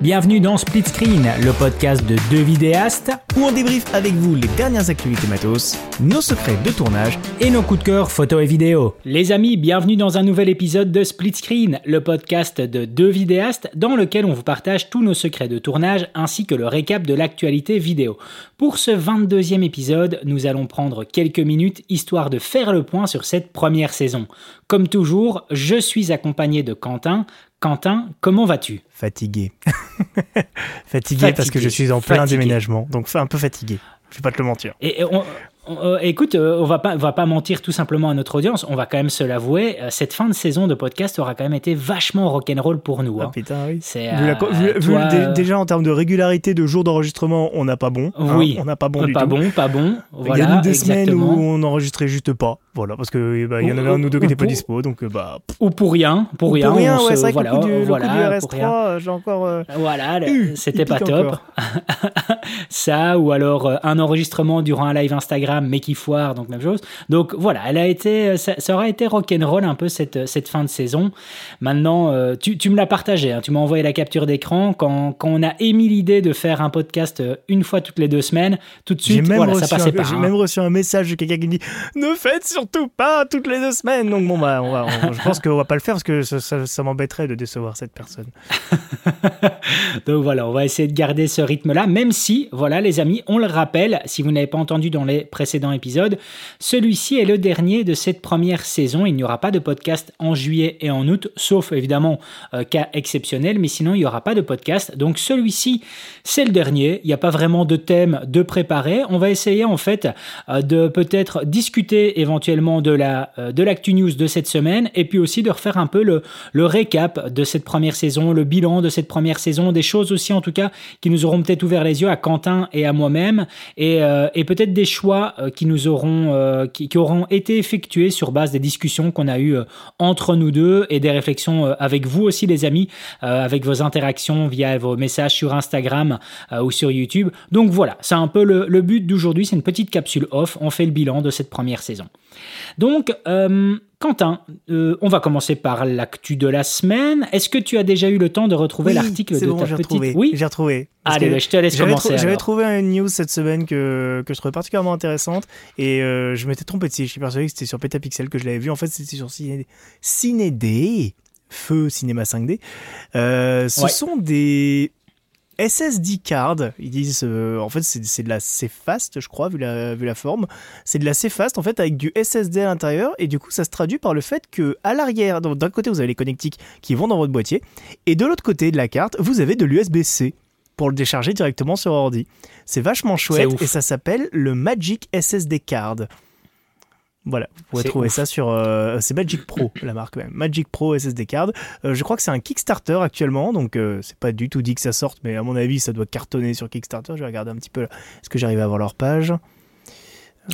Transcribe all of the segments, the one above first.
Bienvenue dans Split Screen, le podcast de deux vidéastes où on débriefe avec vous les dernières activités matos, nos secrets de tournage et nos coups de cœur photo et vidéo. Les amis, bienvenue dans un nouvel épisode de Split Screen, le podcast de deux vidéastes dans lequel on vous partage tous nos secrets de tournage ainsi que le récap de l'actualité vidéo. Pour ce 22e épisode, nous allons prendre quelques minutes histoire de faire le point sur cette première saison. Comme toujours, je suis accompagné de Quentin. Quentin, comment vas-tu? Fatigué. fatigué. parce que je suis en plein déménagement, donc un peu fatigué. Je vais pas te le mentir. Et on, euh, écoute, euh, on va pas, va pas mentir tout simplement à notre audience. On va quand même se l'avouer. Euh, cette fin de saison de podcast aura quand même été vachement rock'n'roll pour nous. Ah, hein. putain, oui. C'est, déjà en termes de régularité de jours d'enregistrement, on n'a pas bon. Hein. Oui. on n'a pas bon du pas bon, pas bon. Il y a des semaines où on n'enregistrait juste pas. Voilà, parce que bah, il y en avait un ou deux qui n'étaient pas dispo, donc bah. Ou pour rien, pour rien. Pour rien, ouais, c'est vrai que le coup du, voilà, le coup du RS3, j'ai encore. voilà, c'était pas top. Ça, ou alors un enregistrement durant un live Instagram, mais qui foire donc même chose. Donc voilà, elle a été, ça, ça aura été rock'n'roll un peu cette, cette fin de saison. Maintenant, euh, tu, tu, me l'as partagé, hein. tu m'as envoyé la capture d'écran quand, quand, on a émis l'idée de faire un podcast euh, une fois toutes les deux semaines. Tout de suite, voilà, ça passait pas. J'ai hein. même reçu un message de quelqu'un qui me dit ne faites surtout pas toutes les deux semaines. Donc bon bah, on va, je pense qu'on va pas le faire parce que ça, ça, ça m'embêterait de décevoir cette personne. donc voilà, on va essayer de garder ce rythme-là, même si, voilà les amis, on le rappelle, si vous n'avez pas entendu dans les précédents épisodes celui-ci est le dernier de cette première saison. Il n'y aura pas de podcast en juillet et en août, sauf évidemment euh, cas exceptionnel, mais sinon il n'y aura pas de podcast. Donc celui-ci, c'est le dernier. Il n'y a pas vraiment de thème de préparer. On va essayer en fait euh, de peut-être discuter éventuellement de la euh, de l'actu news de cette semaine et puis aussi de refaire un peu le, le récap de cette première saison, le bilan de cette première saison, des choses aussi en tout cas qui nous auront peut-être ouvert les yeux à Quentin et à moi-même et, et peut-être des choix qui nous auront, euh, qui, auront été effectués sur base des discussions qu'on a eues euh, entre nous deux et des réflexions euh, avec vous aussi, les amis, avec vos interactions via vos messages sur Instagram ou sur YouTube. Donc voilà, c'est un peu le but d'aujourd'hui, c'est une petite capsule off. On fait le bilan de cette première saison. Donc, Quentin, euh, on va commencer par l'actu de la semaine. Est-ce que tu as déjà eu le temps de retrouver l'article de ta petite retrouvé. Oui, j'ai retrouvé. Allez, bah, je te laisse commencer. J'avais trouvé une news cette semaine que, que je trouvais particulièrement intéressante et euh, je m'étais trompé de Je suis persuadé que c'était sur Petapixel que je l'avais vu. En fait, c'était sur Ciné... Feu Cinéma 5D. Euh, ce sont des SSD card, ils disent, euh, en fait c'est de la C-Fast, je crois, vu la, vu la forme. C'est de la C-Fast en fait avec du SSD à l'intérieur et du coup ça se traduit par le fait que à l'arrière, d'un côté vous avez les connectiques qui vont dans votre boîtier et de l'autre côté de la carte vous avez de l'USB-C pour le décharger directement sur ordi. C'est vachement chouette et ça s'appelle le Magic SSD Card. Voilà, vous pouvez trouver ça sur. Euh, c'est Magic Pro, la marque même. Magic Pro SSD Card. Euh, je crois que c'est un Kickstarter actuellement, donc euh, c'est pas du tout dit que ça sorte, mais à mon avis, ça doit cartonner sur Kickstarter. Je vais regarder un petit peu. Est-ce que j'arrive à voir leur page?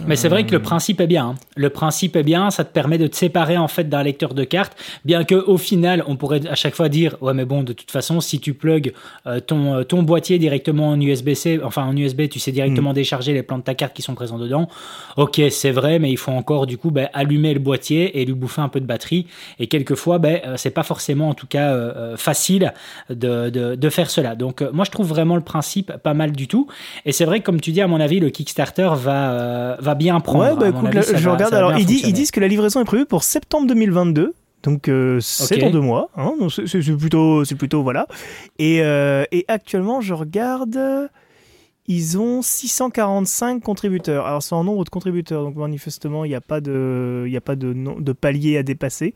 Mais c'est vrai que le principe est bien. Hein. Le principe est bien, ça te permet de te séparer en fait d'un lecteur de cartes, bien que au final, on pourrait à chaque fois dire ouais mais bon de toute façon si tu plugues euh, ton euh, ton boîtier directement en USB-C, enfin en USB, tu sais directement mm. décharger les plans de ta carte qui sont présents dedans. Ok, c'est vrai, mais il faut encore du coup ben, allumer le boîtier et lui bouffer un peu de batterie. Et quelquefois, ben euh, c'est pas forcément en tout cas facile de, de, de, faire cela. Donc moi je trouve vraiment le principe pas mal du tout. Et c'est vrai que comme tu dis à mon avis, le Kickstarter va va bien prendre. Ouais, bah écoute, je regarde. Alors, ils, ils, disent que la livraison est prévue pour septembre 2022. Donc euh, c'est dans deux mois, hein, c'est plutôt, c'est plutôt voilà. Et, euh, et, actuellement, je regarde, ils ont 645 contributeurs. Alors c'est en nombre de contributeurs, donc manifestement il n'y a pas de, il a pas de, de palier à dépasser.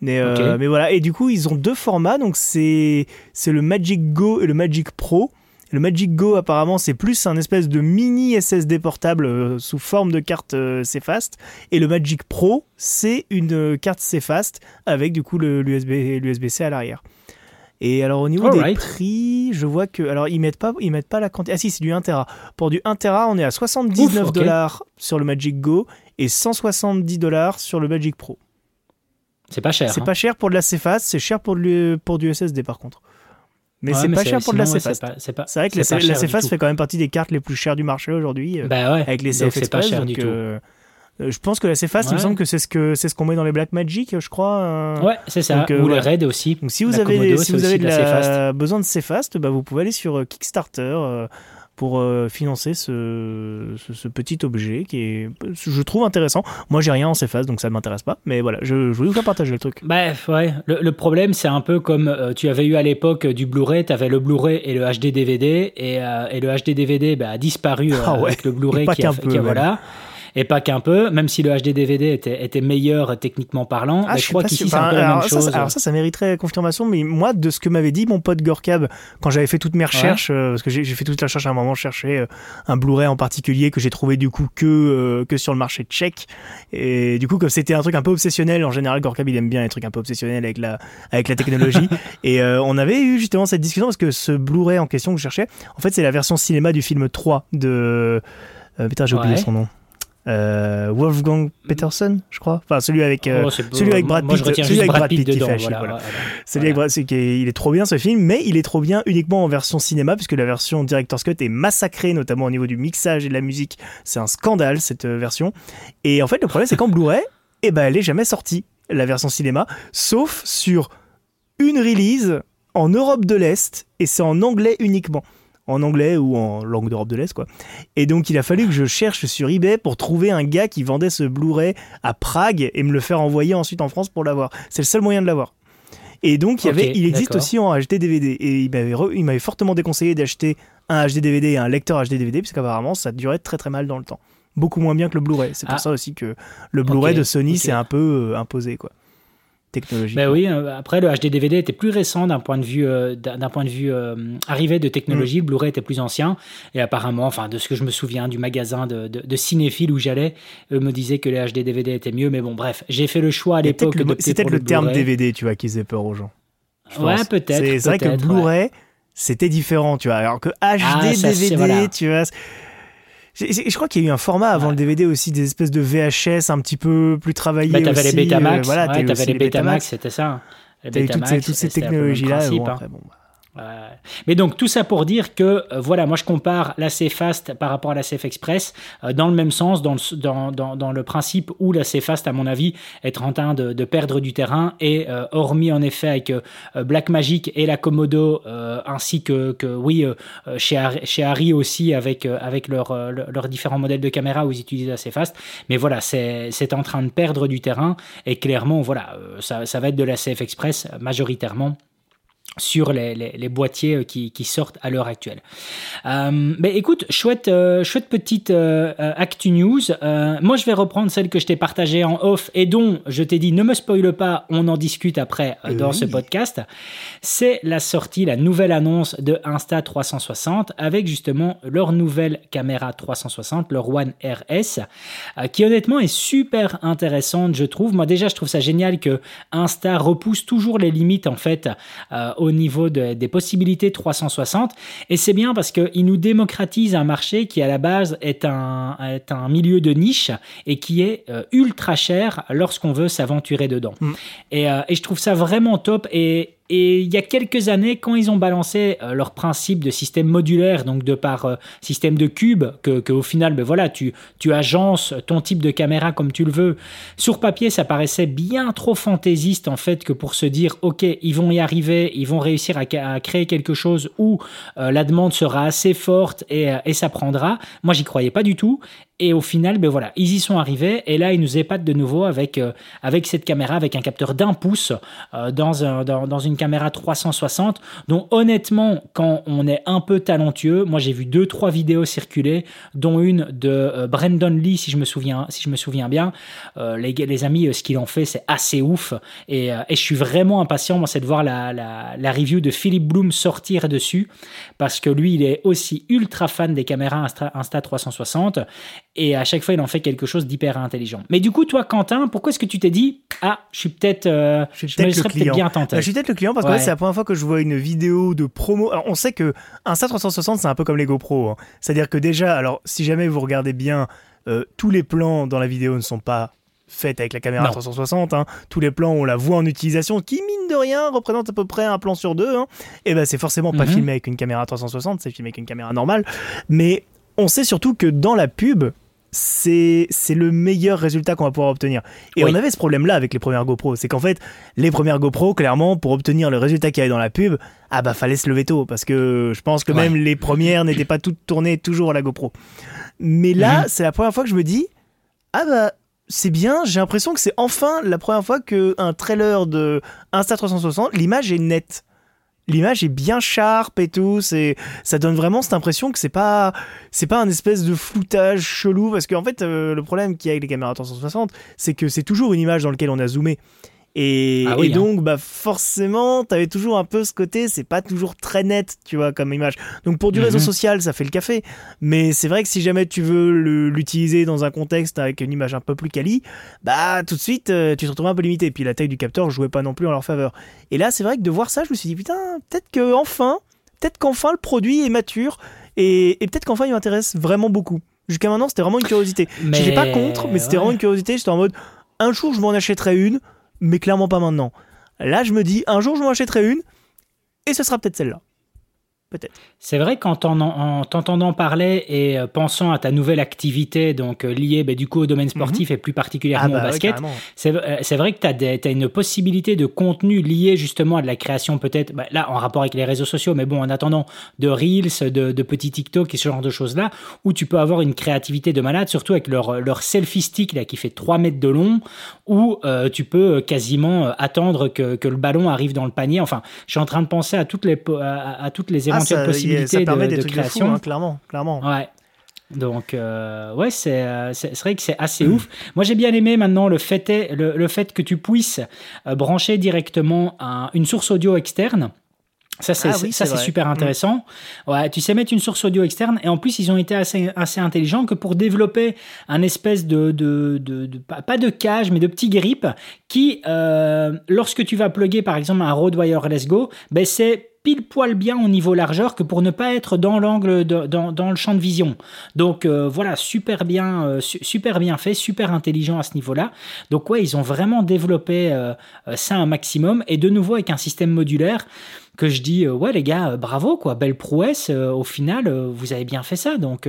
Mais, euh, mais voilà, et du coup ils ont deux formats, donc c'est c'est le Magic Go et le Magic Pro. Le Magic Go, apparemment, c'est plus un espèce de mini SSD portable euh, sous forme de carte euh, C-Fast. Et le Magic Pro, c'est une euh, carte C-Fast avec du coup l'USB-C à l'arrière. Et alors au niveau des prix, je vois que alors ils mettent pas ils mettent pas la quantité. Ah si, c'est du 1 Tera. Pour du 1 Tera, on est à 79 dollars sur le Magic Go et 170 dollars sur le Magic Pro. C'est pas cher. C'est hein. pas cher pour de la C-Fast, c'est cher pour, pour du SSD par contre. Mais c'est pas cher pour de la CFast. c'est vrai que la, CFast fait quand même partie des cartes les plus chères du marché aujourd'hui. Bah ouais, avec les CF c'est pas cher du tout. Euh, je pense que la C-Fast, il me semble que c'est ce que c'est ce qu'on met dans les Black Magic, je crois. Ouais, c'est ça. Ou les Red aussi. Donc si vous avez si vous avez besoin de C-Fast, bah, vous pouvez aller sur Kickstarter pour euh, financer ce, ce, petit objet qui est, je trouve intéressant. Moi, j'ai rien en ces phases, donc ça ne m'intéresse pas. Mais voilà, je, je voulais vous faire partager le truc. Bref, ouais. Le, problème, c'est un peu comme euh, tu avais eu à l'époque du Blu-ray. Tu avais le Blu-ray et le HD DVD. Et, euh, et le HD DVD bah, a disparu ah avec le Blu-ray qui, a, qui voilà et pas qu'un peu, même si le HD DVD était, était meilleur techniquement parlant. Ah, je, crois qu'ici c'est un peu la même chose. alors ça, ça mériterait confirmation, mais moi, de ce que m'avait dit mon pote Gorkab, quand j'avais fait toutes mes recherches, euh, parce que j'ai fait toute la recherche à un moment, je cherchais euh, un Blu-ray en particulier que j'ai trouvé du coup que, euh, que sur le marché tchèque. Et du coup, comme c'était un truc un peu obsessionnel, en général, Gorkab il aime bien les trucs un peu obsessionnels avec la, avec la technologie. et on avait eu justement cette discussion parce que ce Blu-ray en question que je cherchais, en fait, c'est la version cinéma du film 3 de. putain, j'ai oublié son nom. Euh, Wolfgang Peterson, je crois. Enfin, celui avec, euh, oh, celui avec Brad Pitt. celui avec Brad Pitt, qui fait voilà, Celui avec Brad, c'est il est trop bien ce film, mais il est trop bien uniquement en version cinéma, puisque la version Director's Cut est massacrée, notamment au niveau du mixage et de la musique. C'est un scandale, cette euh, version. Et en fait, le problème, c'est qu'en Blu-ray, eh ben, elle est jamais sortie, la version cinéma, sauf sur une release en Europe de l'Est, et c'est en anglais uniquement en anglais ou en langue d'Europe de l'Est, quoi. Et donc, il a fallu que je cherche sur eBay pour trouver un gars qui vendait ce Blu-ray à Prague et me le faire envoyer ensuite en France pour l'avoir. C'est le seul moyen de l'avoir. Et donc, il, y avait, il existe aussi en HD DVD. Et il m'avait, il m'avait fortement déconseillé d'acheter un HD DVD et un lecteur HD DVD, puisqu'apparemment, ça durait très très mal dans le temps. Beaucoup moins bien que le Blu-ray. C'est pour ah. ça aussi que le Blu-ray de Sony s'est un peu euh, imposé, quoi technologie. Ben oui, euh, après le HD DVD était plus récent d'un point de vue euh, d'un point de vue euh, arrivée de technologie. Mm. Le Blu-ray était plus ancien et apparemment, enfin de ce que je me souviens du magasin de, de, cinéphiles où j'allais, eux me disaient que les HD DVD étaient mieux. Mais bon, bref, j'ai fait le choix à l'époque. C'est peut-être le, terme DVD, tu vois, qui faisait peur aux gens. Ouais, peut-être. C'est vrai que Blu-ray, c'était différent, tu vois. Alors que HD DVD, ah, tu vois. Je, crois qu'il y a eu un format avant le DVD aussi, des espèces de VHS un petit peu plus travaillées. Bah, t'avais les Betamax, euh, voilà, t'avais les Betamax, c'était ça. T'avais toutes, toutes ces technologies-là. Bon, hein. bon, bah. Mais donc tout ça pour dire que euh, voilà, moi je compare la Fast par rapport à la Safe Express euh, dans le même sens, dans le, dans, dans, dans le principe où la Fast à mon avis est en train de, de perdre du terrain et euh, hormis en effet avec Black Magic et la Komodo ainsi que, que oui chez, chez Harry aussi avec, avec leurs leur différents modèles de caméra où ils utilisent la Fast mais voilà c'est en train de perdre du terrain et clairement voilà ça, ça va être de la Safe Express majoritairement sur les, les, les, boîtiers euh, qui, qui, sortent à l'heure actuelle. Euh, mais écoute, chouette, euh, chouette petite euh, Actu News. moi, je vais reprendre celle que je t'ai partagée en off et dont je t'ai dit ne me spoile pas, on en discute après dans ce podcast. C'est la sortie, la nouvelle annonce de Insta 360 avec justement leur nouvelle caméra 360, leur One RS, qui honnêtement est super intéressante, je trouve. Moi, déjà, je trouve ça génial que Insta repousse toujours les limites en fait au niveau des possibilités 360. Et c'est bien parce qu'il nous démocratise un marché qui à la base est un, est un milieu de niche et qui est euh, ultra cher lorsqu'on veut s'aventurer dedans. Mm. Et, euh, et, je trouve ça vraiment top. Et, et il y a quelques années, quand ils ont balancé euh, leur principe de système modulaire, donc de par euh, système de cube, que, au final, ben voilà, tu, agences ton type de caméra comme tu le veux. Sur papier, ça paraissait bien trop fantaisiste en fait que pour se dire, ok, ils vont y arriver, ils vont réussir à, créer quelque chose où euh, la demande sera assez forte et ça prendra. Moi, j'y croyais pas du tout. Et au final, ben voilà, ils y sont arrivés. Et là, ils nous épatent de nouveau avec, euh, avec cette caméra, avec un capteur d'un pouce euh, dans, un, dans, dans, une caméra 360. Donc honnêtement, quand on est un peu talentueux, moi j'ai vu deux, trois vidéos circuler, dont une de euh, Brandon Lee, si je me souviens, si je me souviens bien. les, les amis, ce qu'il en fait, c'est assez ouf. Et, et, je suis vraiment impatient, moi, c'est de voir la, la, la, review de Philippe Bloom sortir dessus. Parce que lui, il est aussi ultra fan des caméras Insta, Insta 360 et à chaque fois il en fait quelque chose d'hyper intelligent. Mais du coup, toi, Quentin, pourquoi est-ce que tu t'es dit ah, je suis peut-être, euh, je, suis peut-être bien tenté. je suis peut-être le client parce que c'est la première fois que je vois une vidéo de promo. Alors, on sait que Insta 360 c'est un peu comme les GoPro, hein. c'est-à-dire que déjà, alors si jamais vous regardez bien, euh, tous les plans dans la vidéo ne sont pas faits avec la caméra 360. Hein. Tous les plans, on la voit en utilisation, qui mine de rien représente à peu près un plan sur deux. Hein. Et ben c'est forcément pas mhm. filmé avec une caméra 360, c'est filmé avec une caméra normale. Mais on sait surtout que dans la pub, c'est le meilleur résultat qu'on va pouvoir obtenir. Et on avait ce problème-là avec les premières GoPro, c'est qu'en fait, les premières GoPro, clairement, pour obtenir le résultat qu'il y avait dans la pub, ah bah fallait se lever tôt, parce que je pense que même les premières n'étaient pas toutes tournées toujours à la GoPro. Mais là, mhm. c'est la première fois que je me dis, ah bah c'est bien, j'ai l'impression que c'est enfin la première fois qu'un trailer de Insta360, l'image est nette l'image est bien sharp et tout c'est ça donne vraiment cette impression que c'est pas c'est pas un espèce de floutage chelou parce qu'en fait euh, le problème qu'il y a avec les caméras 360 c'est que c'est toujours une image dans laquelle on a zoomé et, ah et hein. donc, bah forcément, t'avais toujours un peu ce côté, c'est pas toujours très net, tu vois, comme image. Donc pour du réseau mhm. social, ça fait le café. Mais c'est vrai que si jamais tu veux l'utiliser dans un contexte avec une image un peu plus quali, bah tout de suite, euh, tu te retrouves un peu limité. Et puis la taille du capteur jouait pas non plus en leur faveur. Et là, c'est vrai que de voir ça, je me suis dit, putain, peut-être que enfin, peut-être qu'enfin le produit est mature et, et peut-être qu'enfin il m'intéresse vraiment beaucoup. Jusqu'à maintenant, c'était vraiment une curiosité. Je n'étais pas contre, mais c'était vraiment une curiosité. J'étais en mode, un jour, je m'en achèterai une mais clairement pas maintenant. Là, je me dis, un jour, je m'en achèterai une, et ce sera peut-être celle-là. C'est vrai qu'en t'entendant parler et euh, pensant à ta nouvelle activité, donc euh, liée bah, du coup au domaine sportif mhm. et plus particulièrement ah au bah basket, euh, c'est vrai que tu as, une possibilité de contenu lié justement à de la création peut-être, bah, là en rapport avec les réseaux sociaux, mais bon en attendant de Reels, de, de petits TikTok et ce genre de choses-là, où tu peux avoir une créativité de malade, surtout avec leur, leur selfie stick là, qui fait 3 mètres de long, où tu peux quasiment attendre que, que, le ballon arrive dans le panier. Enfin, je suis en train de penser à toutes les, à, toutes les ah, ça, possibilités de, création. Hein, clairement, clairement. Ouais. Donc, euh, ouais, euh, c'est vrai que c'est assez ouf. Moi, j'ai bien aimé maintenant le fait, est, le, fait que tu puisses euh, brancher directement une source audio externe. Ça, c'est ah ça c'est super intéressant. Ouais, tu sais mettre une source audio externe et en plus, ils ont été assez, assez intelligents que pour développer un espèce de, de, de, pas de cage, mais de petit grip qui, lorsque tu vas plugger par exemple un Rode Wireless Go, ben c'est pile poil bien au niveau largeur que pour ne pas être dans l'angle, dans, le champ de vision. Donc euh, voilà, super bien, euh, super bien fait, super intelligent à ce niveau-là. Donc ouais, ils ont vraiment développé euh, ça un maximum et de nouveau avec un système modulaire que je dis ouais les gars, bravo quoi, belle prouesse. au final, vous avez bien fait ça. Donc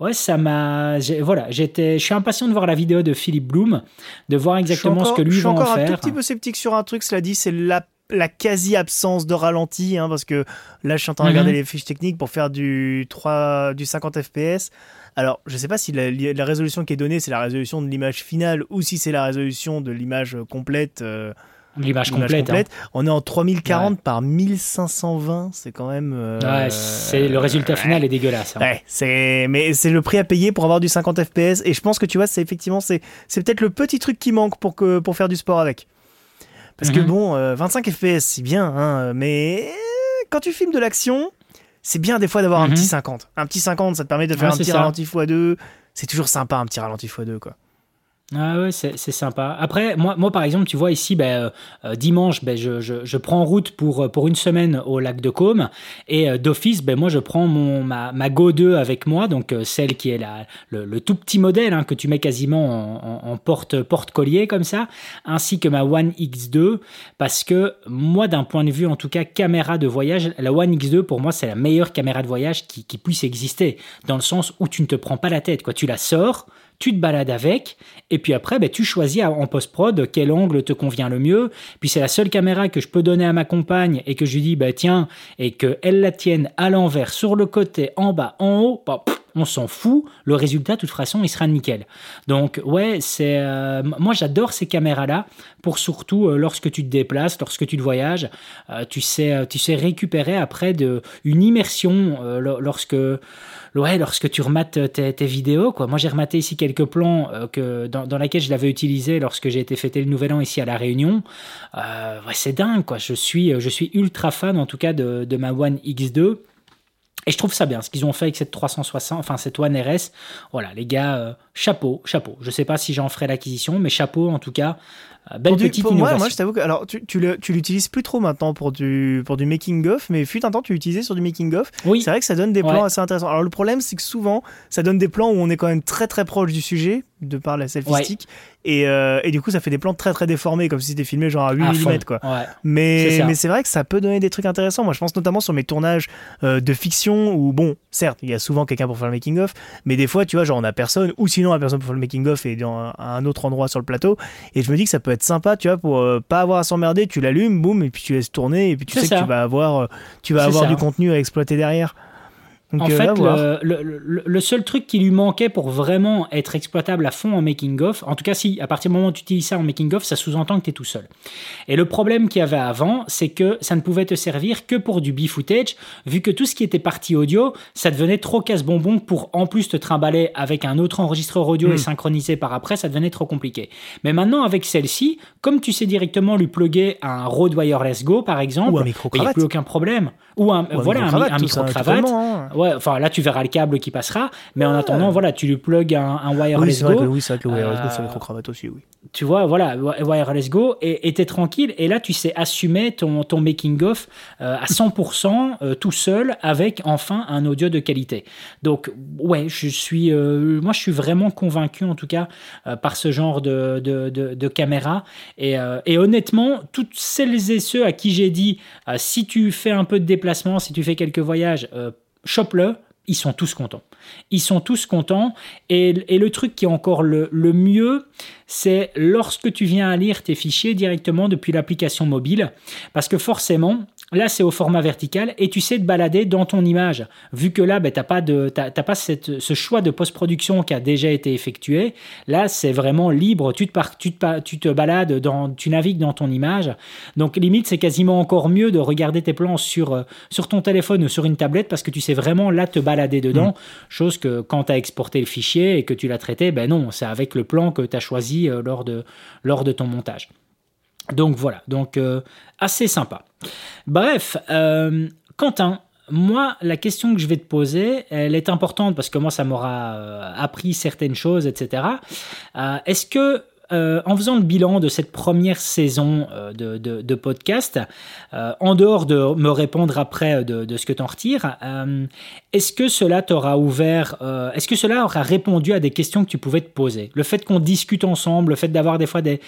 ouais, ça m'a, voilà, j'étais, je suis impatient de voir la vidéo de Philippe Bloom, de voir exactement ce que lui va en faire. Je suis encore un tout petit peu sceptique sur un truc, cela dit, c'est la la quasi-absence de ralenti, hein, parce que là, je suis en train de regarder mhm. les fiches techniques pour faire du, 3, du 50 FPS. Alors, je ne sais pas si la, résolution qui est donnée, c'est la résolution de l'image finale ou si c'est la résolution de l'image complète. Euh, l'image complète. Hein. On est en 3040 par 1520, c'est quand même. Euh, ouais, c'est le résultat final est dégueulasse. Hein. Ouais, c'est mais c'est le prix à payer pour avoir du 50 FPS et je pense que tu vois, c'est effectivement c'est c'est peut-être le petit truc qui manque pour que pour faire du sport avec. Parce que mhm. bon, 25 euh, FPS, c'est bien, hein, mais quand tu filmes de l'action, c'est bien des fois d'avoir un mhm. petit 50. Un petit 50, ça te permet de faire un petit ralenti x2. C'est toujours sympa un petit ralenti x2, quoi. Ah ouais, c'est sympa. Après, moi, moi, par exemple, tu vois ici, ben, euh, dimanche, ben, je, je, je, prends route pour, euh, pour une semaine au lac de Côme. Et euh, d'office, ben, moi, je prends mon, ma, ma Go 2 avec moi, donc celle qui est la, le, tout petit modèle hein, que tu mets quasiment en, en, porte, porte-collier comme ça, ainsi que ma One X2, parce que moi, d'un point de vue, en tout cas, caméra de voyage, la One X2, pour moi, c'est la meilleure caméra de voyage qui, qui puisse exister, dans le sens où tu ne te prends pas la tête. Quoi. Tu la sors, tu te balades avec, et puis après, ben, tu choisis en post-prod quel angle te convient le mieux. Puis c'est la seule caméra que je peux donner à ma compagne et que je lui dis, bah, tiens, et qu'elle la tienne à l'envers, sur le côté, en bas, en haut, bah, on s'en fout. Le résultat, de toute façon, il sera nickel. Donc, ouais, c'est, euh, moi, j'adore ces caméras-là pour surtout euh, lorsque tu te déplaces, lorsque tu te voyages, euh, tu sais, tu sais récupérer après de, une immersion lorsque ouais, lorsque tu remates tes, vidéos, quoi. Moi, j'ai rematé ici quelques plans euh, dans, dans lesquels je l'avais utilisé lorsque j'ai été fêter le Nouvel An ici à La Réunion. Euh, c'est dingue, quoi. Je suis, je suis ultra fan, en tout cas, de, de ma One X2. Et je trouve ça bien, ce qu'ils ont fait avec cette 360, enfin cette One RS. Voilà, les gars, euh, chapeau, chapeau. Je sais pas si j'en ferai l'acquisition, mais chapeau en tout cas. Euh, belle petite pour Moi, moi, je t'avoue que alors tu, tu l'utilises plus trop maintenant pour du pour du making of, mais fut un temps tu l'utilisais sur du making of. C'est vrai que ça donne des plans assez intéressants. Alors le problème c'est que souvent ça donne des plans où on est quand même très très proche du sujet de par la selfie stick. Et, euh, et, du coup, ça fait des plans très très déformés, comme si c'était filmé genre à 8 mm. Quoi. Mais mais c'est vrai que ça peut donner des trucs intéressants. Moi, je pense notamment sur mes tournages euh, de fiction où, bon, certes, il y a souvent quelqu'un pour faire le making-of, mais des fois, tu vois, genre on a personne, ou sinon, la personne pour faire le making-of et dans un autre endroit sur le plateau. Et je me dis que ça peut être sympa, tu vois, pour euh, pas avoir à s'emmerder. Tu l'allumes, boum, et puis tu laisses tourner, et puis tu sais que tu vas avoir, tu vas avoir du contenu à exploiter derrière en euh, fait, le, seul truc qui lui manquait pour vraiment être exploitable à fond en making-of, en tout cas si à partir du moment où tu utilises ça en making-of, ça sous-entend que tu es tout seul. Et le problème qu'il y avait avant, c'est que ça ne pouvait te servir que pour du B-footage, vu que tout ce qui était partie audio, ça devenait trop casse-bonbon pour en plus te trimballer avec un autre enregistreur audio et hmm. synchroniser par après, ça devenait trop compliqué. Mais maintenant, avec celle-ci, comme tu sais directement lui plugger un Rode Wireless Go, par exemple, il n'y a plus aucun problème. Ou un, voilà, un, micro-cravate. Hein. Ouais, enfin là tu verras le câble qui passera, mais en attendant, voilà, tu lui plugs un, un wireless oui, go. oui, c'est vrai que le wireless go, c'est micro cravate aussi, oui. Tu vois, voilà, wireless go, et t'es tranquille, et là tu sais assumer ton, ton making-of euh, à 100% euh, tout seul avec enfin un audio de qualité. Donc, ouais, je suis, euh, moi je suis vraiment convaincu en tout cas par ce genre de, de, de, de caméra, et, et, honnêtement, toutes celles et ceux à qui j'ai dit, si tu fais un peu de déplacement, si tu fais quelques voyages, chope-le, ils sont tous contents. Ils sont tous contents. Et, le truc qui est encore le, le mieux, c'est lorsque tu viens à lire tes fichiers directement depuis l'application mobile. Parce que forcément, là, c'est au format vertical et tu sais te balader dans ton image. Vu que là, ben, tu n'as pas, de, pas cette, ce choix de post-production qui a déjà été effectué. Là, c'est vraiment libre. Tu te, tu te, tu te balades, dans, tu navigues dans ton image. Donc, limite, c'est quasiment encore mieux de regarder tes plans sur, euh, sur ton téléphone ou sur une tablette parce que tu sais vraiment là te balader dedans. Mmh. Chose que quand tu as exporté le fichier et que tu l'as traité, ben non, c'est avec le plan que tu as choisi euh, lors, de, lors de ton montage. Donc voilà, donc euh, assez sympa. Bref, euh, Quentin, moi, la question que je vais te poser, elle est importante parce que moi, ça m'aura appris certaines choses, etc. Est-ce que euh, en faisant le bilan de cette première saison euh, de, podcast, euh, en dehors de me répondre après de, ce que tu en retires, est-ce que cela t'aura ouvert, est-ce que cela aura répondu à des questions que tu pouvais te poser? Le fait qu'on discute ensemble, le fait d'avoir des fois des,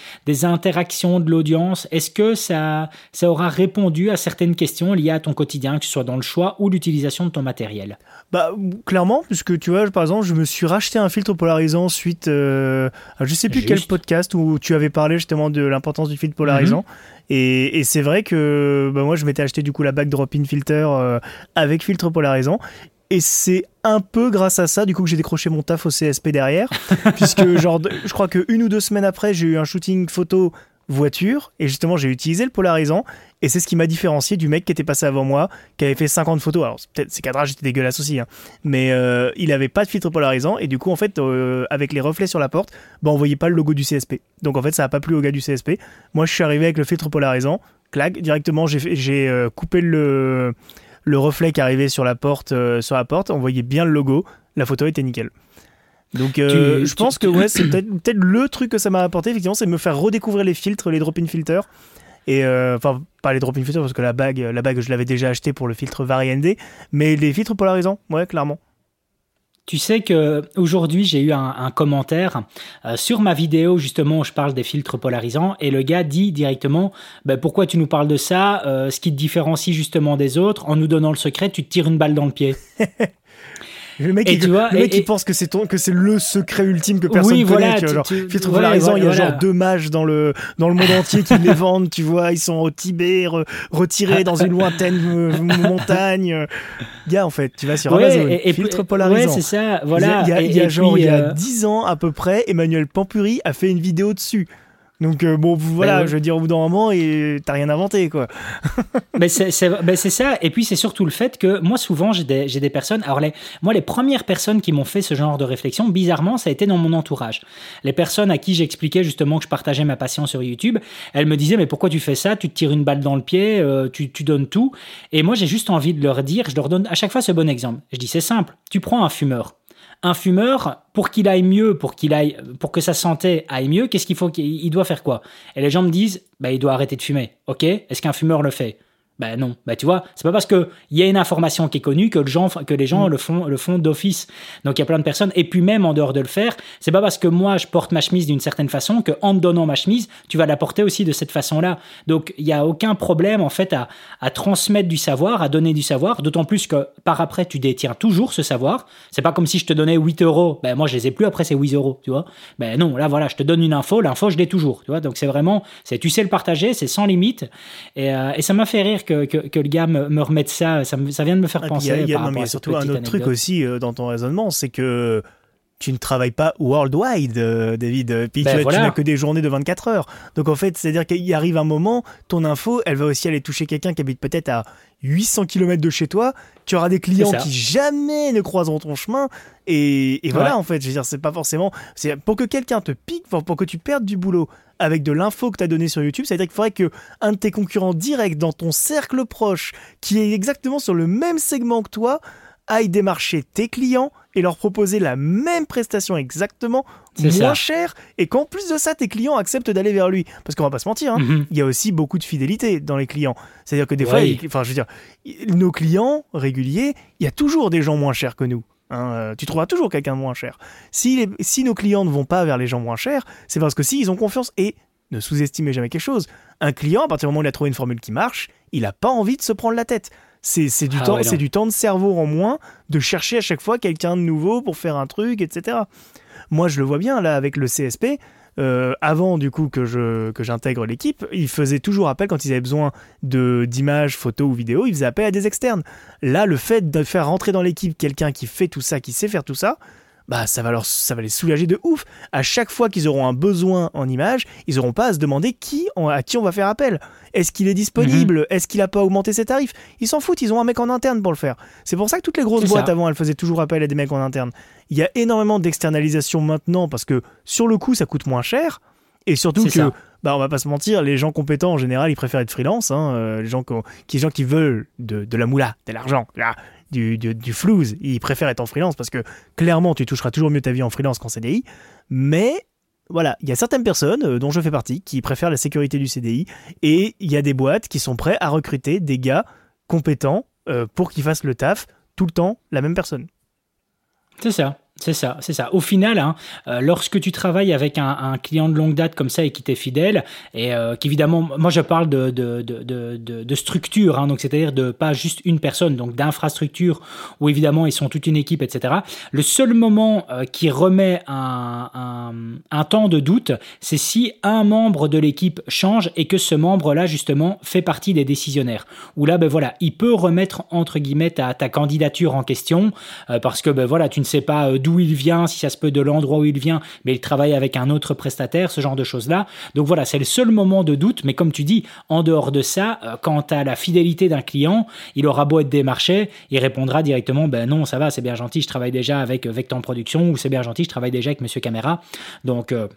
interactions de l'audience, est-ce que ça, ça aura répondu à certaines questions liées à ton quotidien, que ce soit dans le choix ou l'utilisation de ton matériel? Bah clairement, puisque tu vois, par exemple, je me suis racheté un filtre polarisant suite, à je sais plus quel podcast où tu avais parlé justement de l'importance du filtre polarisant. Mhm. Et, c'est vrai que bah, moi, je m'étais acheté du coup la bague drop-in filter euh, avec filtre polarisant. Et c'est un peu grâce à ça, du coup, que j'ai décroché mon taf au CSP derrière. puisque, genre, je crois qu'une ou deux semaines après, j'ai eu un shooting photo voiture. Et justement j'ai utilisé le polarisant. Et c'est ce qui m'a différencié du mec qui était passé avant moi qui avait fait 50 photos. Alors peut-être ses cadrages étaient dégueulasses aussi hein. mais euh, il avait pas de filtre polarisant. Et du coup en fait euh, avec les reflets sur la porte bah on voyait pas le logo du CSP donc en fait ça a pas plu au gars du CSP moi je suis arrivé avec le filtre polarisant. Clac directement j'ai euh, coupé le le reflet qui arrivait sur la porte sur la porte on voyait bien le logo la photo était nickel donc euh, je pense que ouais, c'est peut-être le truc que ça m'a apporté, effectivement, c'est de me faire redécouvrir les filtres, les drop-in filters. Et euh, enfin, pas les drop-in filters parce que la bague, la bague, je l'avais déjà acheté pour le filtre VariND, mais les filtres polarisants, ouais, clairement. Tu sais que aujourd'hui j'ai eu un, commentaire euh, sur ma vidéo justement où je parle des filtres polarisants et le gars dit directement ben, pourquoi tu nous parles de ça, ce qui te différencie justement des autres en nous donnant le secret, tu te tires une balle dans le pied. Le mec, il, tu vois, le mec il pense que c'est ton, que c'est le secret ultime que personne oui, connaît. tu il y a genre deux mages dans le dans le monde entier qui les vendent. Tu vois, ils sont au Tibet, retirés dans une lointaine montagne. Gars, en fait, tu vas sur Amazon, et, filtre polarisant. Ouais, c'est ça. Voilà. Il y a, il y a genre il y a 10 euh, ans à peu près, Emmanuel Pampuri a fait une vidéo dessus. Donc euh, bon, voilà, ben je veux dire, au bout d'un moment, t'as rien inventé, quoi. mais c'est ça. Et puis c'est surtout le fait que moi, souvent, j'ai des, des, personnes. Alors les, moi, les premières personnes qui m'ont fait ce genre de réflexion, bizarrement, ça a été dans mon entourage. Les personnes à qui j'expliquais justement que je partageais ma passion sur YouTube, elles me disaient mais pourquoi tu fais ça? Tu te tires une balle dans le pied, euh, tu, tu donnes tout. Et moi, j'ai juste envie de leur dire, je leur donne à chaque fois ce bon exemple. Je dis c'est simple. Tu prends un fumeur un fumeur, pour qu'il aille mieux, pour qu'il aille, pour que sa santé aille mieux, qu'est-ce qu'il faut qu'il doit faire quoi? Et les gens me disent, bah, il doit arrêter de fumer. Ok? Est-ce qu'un fumeur le fait? Ben non, ben tu vois, c'est pas parce que il y a une information qui est connue que, le gens, que les gens mm. le font, le font d'office. Donc il y a plein de personnes. Et puis même en dehors de le faire, c'est pas parce que moi je porte ma chemise d'une certaine façon que en te donnant ma chemise, tu vas la porter aussi de cette façon-là. Donc il y a aucun problème en fait à, à transmettre du savoir, à donner du savoir. D'autant plus que par après tu détiens toujours ce savoir. C'est pas comme si je te donnais 8 euros. Ben moi je les ai plus après c'est 8 euros, tu vois. Ben non, là voilà, je te donne une info, l'info je l'ai toujours, tu vois. Donc c'est vraiment, c'est tu sais le partager, c'est sans limite. Et, euh, et ça m'a fait rire que, le gars me, remette ça. Ça, vient de me faire penser. Il y a, surtout un autre truc aussi euh, dans ton raisonnement, c'est que tu ne travailles pas worldwide, euh, David. Puis ben tu, n'as que des journées de 24 heures. Donc en fait, c'est-à-dire qu'il arrive un moment, ton info, elle va aussi aller toucher quelqu'un qui habite peut-être à 800 km de chez toi. Tu auras des clients qui jamais ne croiseront ton chemin. Et, voilà, en fait, je veux dire, c'est pas forcément. C'est pour que quelqu'un te pique, pour que tu perdes du boulot avec de l'info que tu as donné sur YouTube, c'est-à-dire qu'il faudrait que un de tes concurrents directs dans ton cercle proche, qui est exactement sur le même segment que toi, aille démarcher tes clients et leur proposer la même prestation exactement moins cher et qu'en plus de ça tes clients acceptent d'aller vers lui. Parce qu'on va pas se mentir hein, mhm. il y a aussi beaucoup de fidélité dans les clients. C'est à dire que des fois enfin je veux dire nos clients réguliers il y a toujours des gens moins chers que nous hein, euh, tu trouveras toujours quelqu'un de moins cher. Si, si nos clients ne vont pas vers les gens moins chers c'est parce que si ils ont confiance. Et ne sous-estimez jamais quelque chose. Un client à partir du moment où il a trouvé une formule qui marche il n'a pas envie de se prendre la tête c'est du, ah temps, c'est du temps de cerveau en moins de chercher à chaque fois quelqu'un de nouveau pour faire un truc, etc. Moi, je le vois bien là avec le CSP. Euh, avant du coup que je que j'intègre l'équipe, ils faisaient toujours appel quand ils avaient besoin de d'images, photos ou vidéos, ils faisaient appel à des externes. Là, le fait de faire rentrer dans l'équipe quelqu'un qui fait tout ça, qui sait faire tout ça, bah ça va, leur, ça va les soulager de ouf. À chaque fois qu'ils auront un besoin en image, ils n'auront pas à se demander qui, à qui on va faire appel. Est-ce qu'il est disponible? Mhm. Est-ce qu'il n'a pas augmenté ses tarifs? Ils s'en foutent, ils ont un mec en interne pour le faire. C'est pour ça que toutes les grosses boîtes avant, elles faisaient toujours appel à des mecs en interne. Il y a énormément d'externalisation maintenant parce que sur le coup, ça coûte moins cher. Et surtout que, bah, on va pas se mentir, les gens compétents en général, ils préfèrent être freelance. Hein, euh, les, gens qui, les gens qui veulent de, de la moula, de l'argent, du, du, du flouze. Ils préfèrent être en freelance parce que clairement, tu toucheras toujours mieux ta vie en freelance qu'en CDI. Mais voilà, il y a certaines personnes, euh, dont je fais partie, qui préfèrent la sécurité du CDI. Et il y a des boîtes qui sont prêts à recruter des gars compétents euh, pour qu'ils fassent le taf tout le temps, la même personne. C'est ça. C'est ça, c'est ça. Au final, hein, euh, lorsque tu travailles avec un, client de longue date comme ça et qui t'est fidèle, et euh, qu'évidemment, moi je parle de, structure, hein, donc c'est-à-dire de pas juste une personne, donc d'infrastructure où évidemment ils sont toute une équipe, etc. Le seul moment euh, qui remet un, temps de doute, c'est si un membre de l'équipe change et que ce membre-là justement fait partie des décisionnaires. Où là, ben voilà, il peut remettre entre guillemets ta, ta candidature en question parce que ben voilà, tu ne sais pas d'où d'où il vient, si ça se peut de l'endroit où il vient, mais il travaille avec un autre prestataire, ce genre de choses-là. Donc voilà, c'est le seul moment de doute, mais comme tu dis, en dehors de ça, euh, quant à la fidélité d'un client, il aura beau être démarché, il répondra directement, ben non, ça va, c'est bien gentil, je travaille déjà avec euh, Vector Production, ou c'est bien gentil, je travaille déjà avec Monsieur Caméra. Donc... Euh,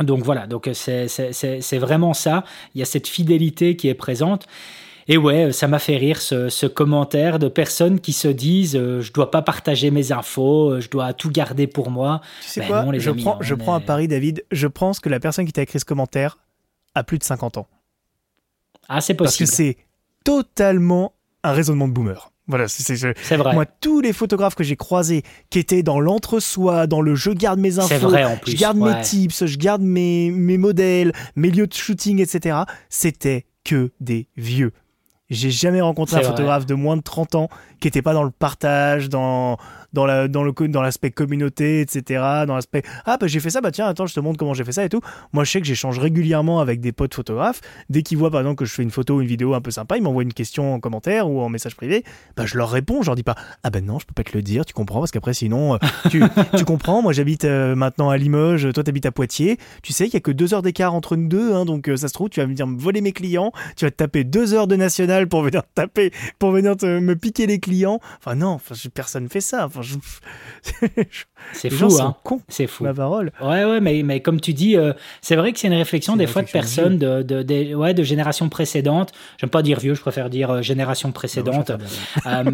donc voilà, donc c'est vraiment ça. Il y a cette fidélité qui est présente. Et ouais, ça m'a fait rire ce, commentaire de personnes qui se disent euh, je dois pas partager mes infos, euh, je dois tout garder pour moi. Tu sais ben quoi Je, prends, je prends un pari, David. Je pense que la personne qui t'a écrit ce commentaire a plus de 50 ans. Ah, c'est possible. Parce que c'est totalement un raisonnement de boomer. Voilà, c'est vrai. Moi, tous les photographes que j'ai croisés qui étaient dans l'entre-soi, dans le je garde mes infos, vrai, en plus. je garde mes tips, je garde mes, mes modèles, mes lieux de shooting, etc., c'était que des vieux. J'ai jamais rencontré un photographe de moins de 30 ans qui n'était pas dans le partage, dans dans la dans le dans l'aspect communauté, etc. Dans l'aspect ah bah j'ai fait ça, bah tiens attends je te montre comment j'ai fait ça et tout. Moi je sais que j'échange régulièrement avec des potes photographes. Dès qu'ils voient par exemple que je fais une photo ou une vidéo un peu sympa, ils m'envoient une question en commentaire ou en message privé. Bah je leur réponds, je leur dis pas ah ben non je peux pas te le dire, tu comprends parce qu'après sinon euh, tu, tu comprends. Moi j'habite euh, maintenant à Limoges, toi t'habites à Poitiers. Tu sais qu'il y a que deux heures d'écart entre nous deux, hein, donc euh, ça se trouve tu vas me dire me voler mes clients, tu vas te taper deux heures de national pour venir taper, pour venir te, me piquer les clients. Enfin non, enfin, personne fait ça. Enfin, c'est fou, hein. C'est fou. Ma parole. Ouais, ouais, mais, mais comme tu dis, euh, c'est vrai que c'est une réflexion des fois de personnes de, de, de, ouais, de générations précédentes. J'aime pas dire vieux, je préfère dire euh, génération précédente. Euh,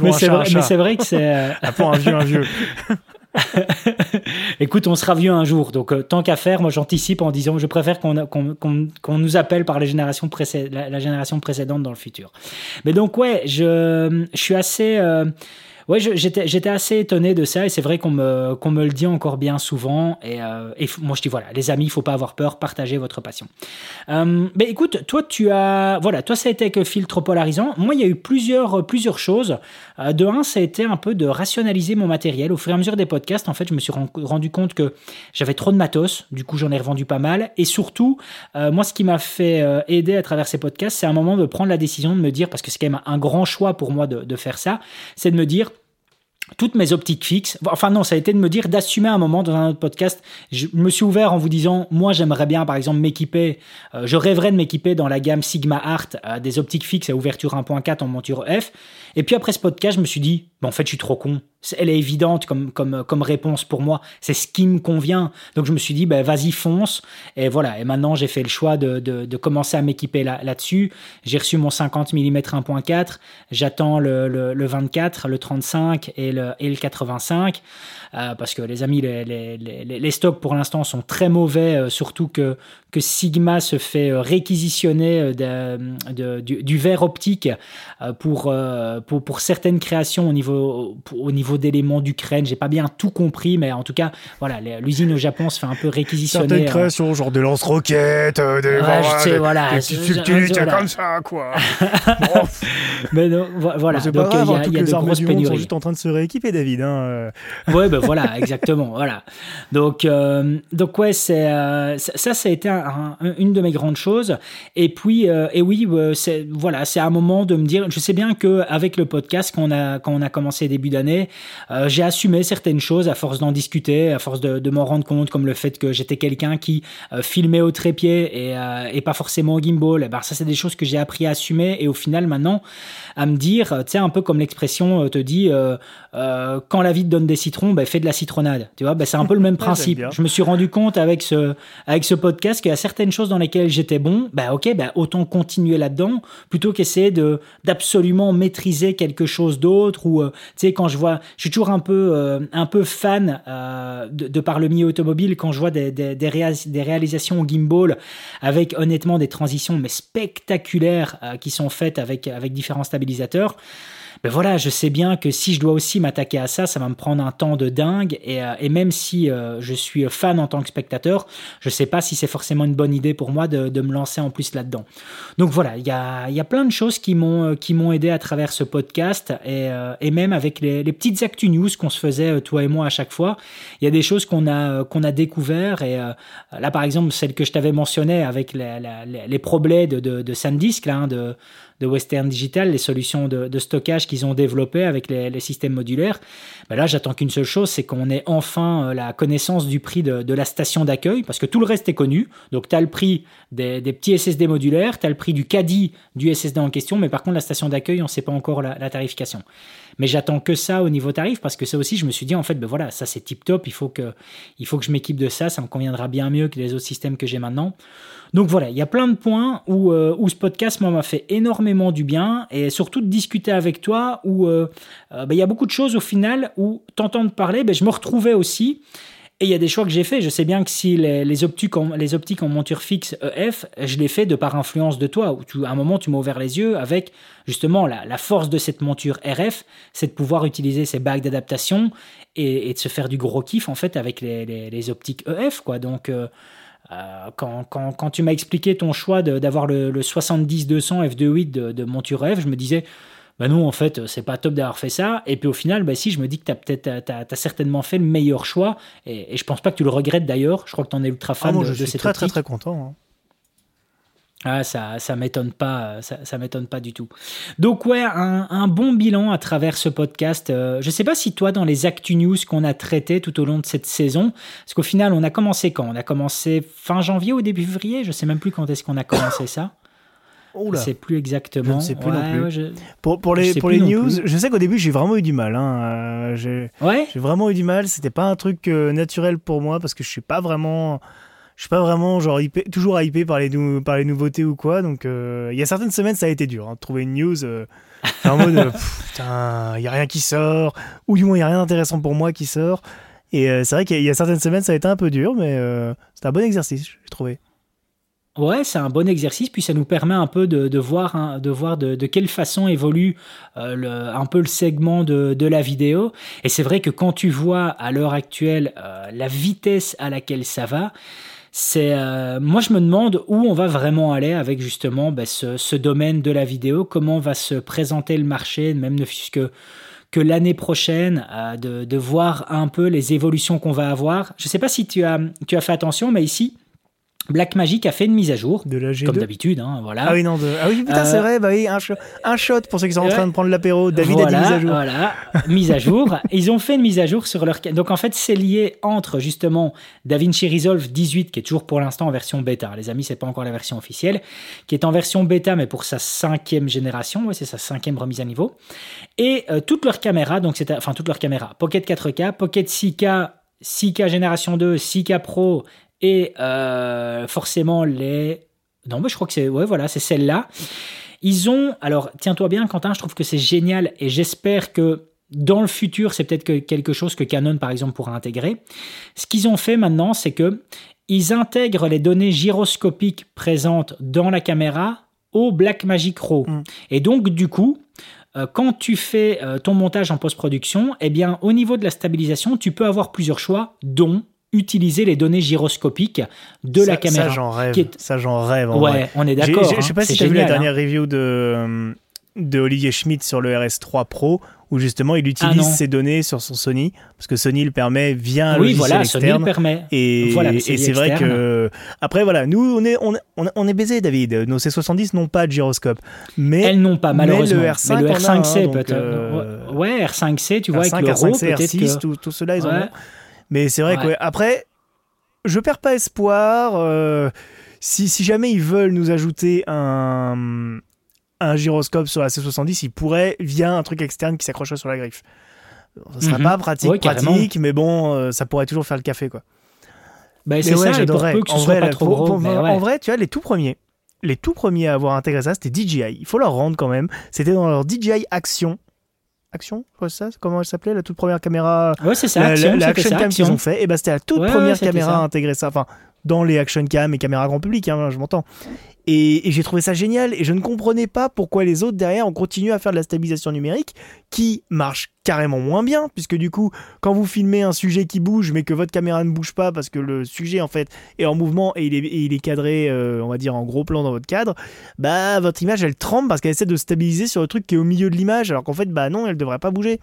mais c'est vrai, vrai, que c'est. Appelons un vieux, un vieux. Écoute, on sera vieux un jour, donc euh, tant qu'à faire, moi j'anticipe en disant je préfère qu'on qu'on nous appelle par les générations la, génération précédente dans le futur. Mais donc ouais, je, je suis assez... Euh, ouais, j'étais assez étonné de ça et c'est vrai qu'on me, qu'on me le dit encore bien souvent. Et, euh, moi, je dis voilà, les amis, il faut pas avoir peur, partagez votre passion. Euh, ben écoute, toi, tu as, voilà, toi, ça a été avec filtre polarisant. Moi, il y a eu plusieurs, plusieurs choses. Euh, de un, ça a été un peu de rationaliser mon matériel. Au fur et à mesure des podcasts, en fait, je me suis rendu compte que j'avais trop de matos. Du coup, j'en ai revendu pas mal. Et surtout, moi, ce qui m'a fait aider à travers ces podcasts, c'est un moment de prendre la décision de me dire, parce que c'est quand même un grand choix pour moi de faire ça, c'est de me dire, toutes mes optiques fixes. Enfin non, ça a été de me dire d'assumer un moment dans un autre podcast. Je me suis ouvert en vous disant, moi j'aimerais bien par exemple m'équiper, euh, je rêverais de m'équiper dans la gamme Sigma Art euh, des optiques fixes à ouverture 1.4 en monture F. Et puis après ce podcast, je me suis dit, en fait je suis trop con elle est évidente comme, comme, comme réponse pour moi. C'est ce qui me convient. Donc je me suis dit, ben, vas-y, fonce. Et voilà. Et maintenant, j'ai fait le choix de, de, de commencer à m'équiper là, là-dessus. j'ai reçu mon 50 mm 1.4. J'attends le, le, le, 24, le 35 et le, et le 85. Euh, parce que les amis, les, les, les, les stocks pour l'instant sont très mauvais, euh, surtout que, que Sigma se fait euh, réquisitionner de, de, du, du, verre optique pour, pour, pour certaines créations au niveau, au niveau d'éléments d'Ukraine. J'ai pas bien tout compris, mais en tout cas, voilà, l'usine au Japon se fait un peu réquisitionner. Certaines créations, genre des lance-roquettes, des, ouais, je sais, voilà, des petites comme ça, quoi. mais non, voilà, donc il y a, y a de grosses pénuries. sont juste en train de se rééquiper, David. Hein. Ouais, ben voilà, exactement, voilà. Donc, euh, donc ouais, c'est euh, ça, ça a été une de mes grandes choses. Et puis, euh, et oui, c'est voilà, c'est un moment de me dire, je sais bien que avec le podcast qu'on a quand on a commencé début d'année, j'ai assumé certaines choses à force d'en discuter, à force de, de m'en rendre compte, comme le fait que j'étais quelqu'un qui filmait au trépied et, et pas forcément au gimbal. Et ben ça, c'est des choses que j'ai appris à assumer. Et au final, maintenant, à me dire, tu sais, un peu comme l'expression te dit, quand la vie te donne des citrons, ben, fais de la citronnade. Tu vois, ben, c'est un peu le même principe. je me suis rendu compte avec ce, avec ce podcast qu'il y a certaines choses dans lesquelles j'étais bon. Ben, ok, ben, autant continuer là-dedans plutôt qu'essayer de, d'absolument maîtriser quelque chose d'autre ou, euh, tu sais, quand je vois, je suis toujours un peu, euh, un peu fan euh, de, par le milieu automobile quand je vois des, des, des, des réalisations au gimbal avec honnêtement des transitions mais spectaculaires qui sont faites avec, avec différents stabilisateurs ben voilà, je sais bien que si je dois aussi m'attaquer à ça, ça va me prendre un temps de dingue. Et, euh, et même si euh, je suis fan en tant que spectateur, je sais pas si c'est forcément une bonne idée pour moi de, de me lancer en plus là-dedans. Donc voilà, il y a, y a plein de choses qui m'ont euh, qui m'ont aidé à travers ce podcast et, et même avec les, les petites actu news qu'on se faisait toi et moi à chaque fois. Il y a des choses qu'on a qu'on a découvert et là par exemple celle que je t'avais mentionné avec les, les, les problèmes de, de, de SanDisk là, hein, de de Western Digital, les solutions de, stockage qu'ils ont développées avec les, systèmes modulaires. Ben là, j'attends qu'une seule chose, c'est qu'on ait enfin euh, la connaissance du prix de, la station d'accueil, parce que tout le reste est connu. Donc, tu as le prix des, petits SSD modulaires, tu as le prix du caddie du SSD en question, mais par contre, la station d'accueil, on ne sait pas encore la, tarification. Mais j'attends que ça au niveau tarif, parce que ça aussi, je me suis dit, en fait, ben voilà, ça c'est tip top, il faut que, il faut que je m'équipe de ça, ça me conviendra bien mieux que les autres systèmes que j'ai maintenant. Donc voilà, il y a plein de points où, euh, où ce podcast m'a fait énormément du bien et surtout de discuter avec toi où euh, euh, bah, il y a beaucoup de choses au final où t'entendre parler, bah, je me retrouvais aussi. Et il y a des choix que j'ai fait. Je sais bien que si les, optiques, en, les monture fixe EF, je l'ai fait de par influence de toi. Tu, à un moment, tu m'as ouvert les yeux avec justement la, force de cette monture RF, c'est de pouvoir utiliser ces bagues d'adaptation et, de se faire du gros kiff en fait avec les, les, les optiques EF. Quoi. Donc, quand, quand, quand, tu m'as expliqué ton choix d'avoir le, le 70-200 f2.8 de, de monture F, je me disais, bah non, en fait, c'est pas top d'avoir fait ça. Et puis au final, bah si, je me dis que tu as peut-être, t'as, certainement fait le meilleur choix. Et, et, je pense pas que tu le regrettes d'ailleurs. Je crois que tu en es ultra fan ah, de, je suis très, très, très content. Hein. Ah, ça, ça m'étonne pas, ça, ça m'étonne pas du tout. Donc ouais, un, un, bon bilan à travers ce podcast. Euh, je sais pas si toi, dans les Actu News qu'on a traités tout au long de cette saison, parce qu'au final, on a commencé quand? On a commencé fin janvier ou début février? Je sais même plus quand est-ce qu'on a commencé ça. Je sais plus exactement. Je ne sais plus non plus. Pour, pour les, pour les news, je sais qu'au début, j'ai vraiment eu du mal. Hein. Euh, j'ai ouais vraiment eu du mal. C'était pas un truc euh, naturel pour moi parce que je suis pas vraiment je suis pas vraiment genre toujours hypé par les, par les nouveautés ou quoi. Donc euh, il y a certaines semaines ça a été dur. Hein, de trouver une news euh, en mode euh, putain, il y a rien qui sort ou du moins il y a rien d'intéressant pour moi qui sort. Et c'est vrai qu'il y a certaines semaines, ça a été un peu dur, mais c'est un bon exercice, j'ai trouvé. Ouais, c'est un bon exercice, puis ça nous permet un peu de, voir, de, voir de, quelle façon évolue euh, un peu le segment de, la vidéo. Et c'est vrai que quand tu vois à l'heure actuelle euh, la vitesse à laquelle ça va, c'est euh, moi je me demande où on va vraiment aller avec justement ben, ce, domaine de la vidéo, comment va se présenter le marché, même ne fût que que l'année prochaine, de, de, voir un peu les évolutions qu'on va avoir. Je ne sais pas si tu as, tu as fait attention, mais ici, Blackmagic a fait une mise à jour, de la comme d'habitude, hein, voilà. Ah oui, non, ah oui, putain, c'est euh, vrai, bah oui, un, un, shot pour ceux qui sont en train de prendre l'apéro. David a dit mise à jour. Voilà, mise à jour. Ils ont fait une mise à jour sur leur. Donc en fait, c'est lié entre justement DaVinci Resolve 18, qui est toujours pour l'instant en version bêta. Les amis, c'est pas encore la version officielle, qui est en version bêta, mais pour sa cinquième génération, ouais, c'est sa cinquième remise à niveau. Et euh, toutes leurs caméras, donc c'est enfin toutes leurs caméras, Pocket 4K, Pocket 6K, 6K génération 2, 6K Pro et euh, forcément les. Non, mais je crois que c'est ouais, voilà, c'est celle-là. Ils ont alors tiens-toi bien, Quentin. Je trouve que c'est génial et j'espère que dans le futur, c'est peut-être quelque chose que Canon, par exemple, pourra intégrer. Ce qu'ils ont fait maintenant, c'est que ils intègrent les données gyroscopiques présentes dans la caméra au Blackmagic RAW. Mm. Et donc, du coup, euh, quand tu fais euh, ton montage en post-production, eh bien, au niveau de la stabilisation, tu peux avoir plusieurs choix, dont utiliser les données gyroscopiques de la caméra. Ça, j'en rêve. Ça, j'en rêve. ouais, on est d'accord. Je ne sais pas si tu as vu la dernière hein. review de, de Olivier Schmidt sur le RS3 Pro, où justement il utilise ah ces données sur son Sony, parce que Sony le permet via un oui, logiciel voilà, externe. Sony le permet. Et, voilà, et c'est vrai que après voilà, nous on est on, on, est baisé David. Nos C70 n'ont pas de gyroscope, mais elles n'ont pas malheureusement. Mais le R5, le R5C peut-être. Euh, ouais, R5C, tu vois R5, avec le R5C, R6, tout, tout cela ils ont. Mais c'est vrai que après, je perds pas espoir. Euh, si, si, jamais ils veulent nous ajouter un, un gyroscope sur la C70, ils pourraient via un truc externe qui s'accrocherait sur la griffe. Ça serait mhm. pas pratique, pratique, mais bon, euh, ça pourrait toujours faire le café, quoi. Bah, c'est ça, j'adorerais. En, vrai, en vrai, tu vois, les tout premiers, les tout premiers à avoir intégré ça, c'était DJI. Il faut leur rendre quand même. C'était dans leur DJI Action Action, c'est ça Comment elle s'appelait La toute première caméra Ouais, c'est ça. Action, la, action cam qu'ils ont fait, et eh ben c'était la toute première caméra à intégrer ça. Enfin, dans les action cam et caméras grand public, hein, je m'entends. Et, j'ai trouvé ça génial et je ne comprenais pas pourquoi les autres derrière ont continué à faire de la stabilisation numérique qui marche carrément moins bien puisque du coup quand vous filmez un sujet qui bouge mais que votre caméra ne bouge pas parce que le sujet en fait est en mouvement et il est, cadré euh, on va dire en gros plan dans votre cadre bah votre image elle tremble parce qu'elle essaie de stabiliser sur le truc qui est au milieu de l'image alors qu'en fait bah non elle devrait pas bouger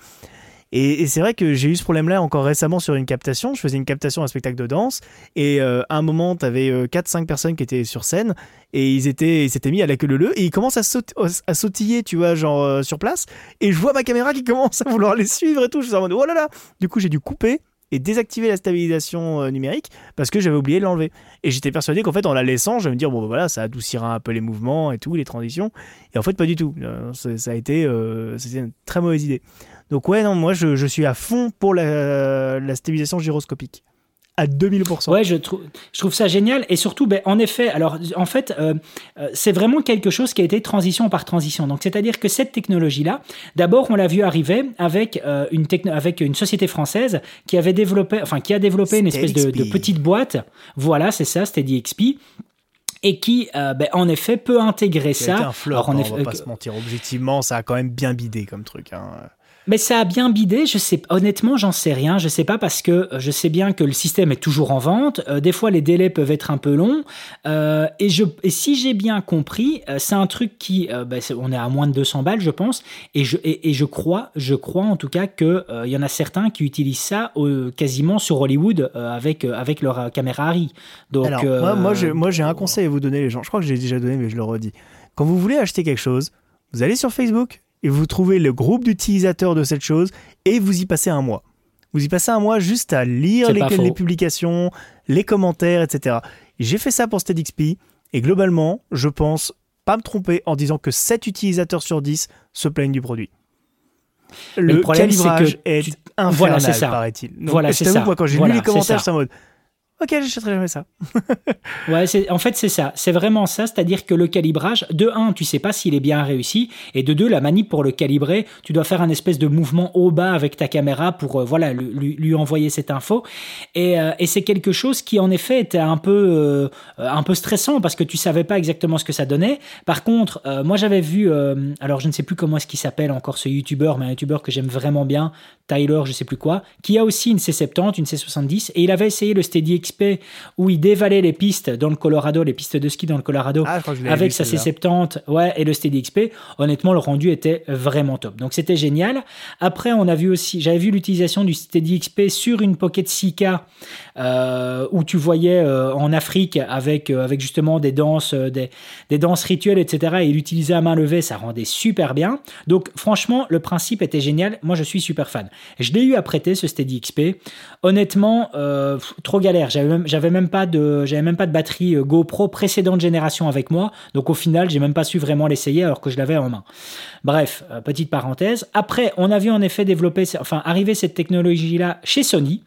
et, c'est vrai que j'ai eu ce problème-là encore récemment sur une captation. Je faisais une captation à spectacle de danse et euh, à un moment, tu avais 4-5 personnes qui étaient sur scène et ils étaient ils s'étaient mis à la queue leu et ils commencent à, à sautiller, tu vois, genre euh, sur place. Et je vois ma caméra qui commence à vouloir les suivre et tout. Je suis en oh là là. Du coup, j'ai dû couper et désactiver la stabilisation euh, numérique parce que j'avais oublié de l'enlever. Et j'étais persuadé qu'en fait, en la laissant, je vais me dire, bon, bah, voilà, ça adoucira un peu les mouvements et tout, les transitions. Et en fait, pas du tout. ça, a été, une très mauvaise idée. Donc ouais, non, moi je, suis à fond pour la, stabilisation gyroscopique à 2000%. Ouais, je, trouve je trouve ça génial. Et surtout, ben, en effet, alors en fait, euh, euh, c'est vraiment quelque chose qui a été transition par transition. Donc, c'est-à-dire que cette technologie-là, d'abord, on l'a vu arriver avec, euh, une avec une société française qui avait développé, enfin, qui a développé une espèce de, petite boîte. Voilà, c'est ça, c'était DXP et qui, ben, en effet, peut intégrer ça. un flop, alors, hein, on va pas se mentir. Objectivement, ça a quand même bien bidé comme truc. Hein. Mais ça a bien bidé, je sais honnêtement, j'en sais rien, je sais pas parce que euh, je sais bien que le système est toujours en vente, euh, des fois les délais peuvent être un peu longs. Euh, et je et si j'ai bien compris, c'est un truc qui bah, on est à moins de 200 balles je pense. Et je et, je crois, je crois en tout cas que il y en a certains qui utilisent ça quasiment sur Hollywood avec avec leur caméra Harry. Donc Alors, moi j'ai moi j'ai un conseil à vous donner les gens, je crois que j'ai déjà donné mais je le redis. Quand vous voulez acheter quelque chose, vous allez sur Facebook, et vous trouvez le groupe d'utilisateurs de cette chose et vous y passez un mois. Vous y passez un mois juste à lire les, les, publications, les commentaires, etc. J'ai fait ça pour SteadXP et globalement, je pense pas me tromper en disant que 7 utilisateurs sur 10 se plaignent du produit. Le, problème, calibrage est, infernal, paraît-il. Voilà, c'est ça. quand j'ai lu les commentaires, c'est en mode ok, j'achèterai jamais ça. en fait, c'est ça. C'est vraiment ça. C'est-à-dire que le calibrage, de 1, tu sais pas s'il est bien réussi. Et de 2, la manip pour le calibrer, tu dois faire un espèce de mouvement haut-bas avec ta caméra pour euh, voilà, lui, envoyer cette info. Et, euh, et c'est quelque chose qui, en effet, était un peu, euh, stressant parce que tu savais pas exactement ce que ça donnait. Par contre, moi, j'avais vu, alors je ne sais plus comment est-ce qu'il s'appelle encore ce YouTuber, mais un YouTuber que j'aime vraiment bien, Tyler, je sais plus quoi, qui a aussi une C70, une C70, et il avait essayé le Steady où il dévalait les pistes dans le Colorado, les pistes de ski dans le Colorado, ah, avec sa C70 ouais, et le Steady XP. Honnêtement, le rendu était vraiment top. Donc c'était génial. Après, on a vu aussi, j'avais vu l'utilisation du Steady XP sur une Pocket 6K euh, où tu voyais euh, en Afrique avec, euh, avec justement des danses, des, des, danses rituelles, etc. Et il utilisait à main levée, ça rendait super bien. Donc franchement, le principe était génial. Moi, je suis super fan. Je l'ai eu à prêter ce Steady XP. Honnêtement, trop galère. J'avais même, pas de, même pas de batterie GoPro précédente génération avec moi. Donc au final, j'ai même pas su vraiment l'essayer alors que je l'avais en main. Bref, petite parenthèse. Après, on a vu en effet développer, enfin arriver cette technologie-là chez Sony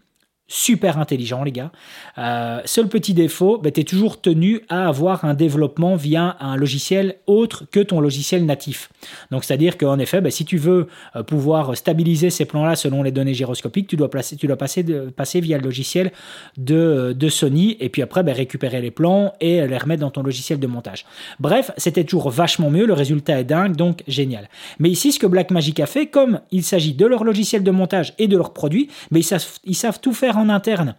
super intelligent, les gars. Euh, seul petit défaut, bah, tu es toujours tenu à avoir un développement via un logiciel autre que ton logiciel natif. Donc, c'est-à-dire qu'en effet, bah, si tu veux euh, pouvoir stabiliser ces plans-là selon les données gyroscopiques, tu dois, placer, tu dois passer, passer via le logiciel de, de Sony et puis après bah, récupérer les plans et les remettre dans ton logiciel de montage. Bref, c'était toujours vachement mieux, le résultat est dingue, donc génial. Mais ici, ce que Blackmagic a fait, comme il s'agit de leur logiciel de montage et de leurs produits, mais ils savent, ils savent tout faire interne.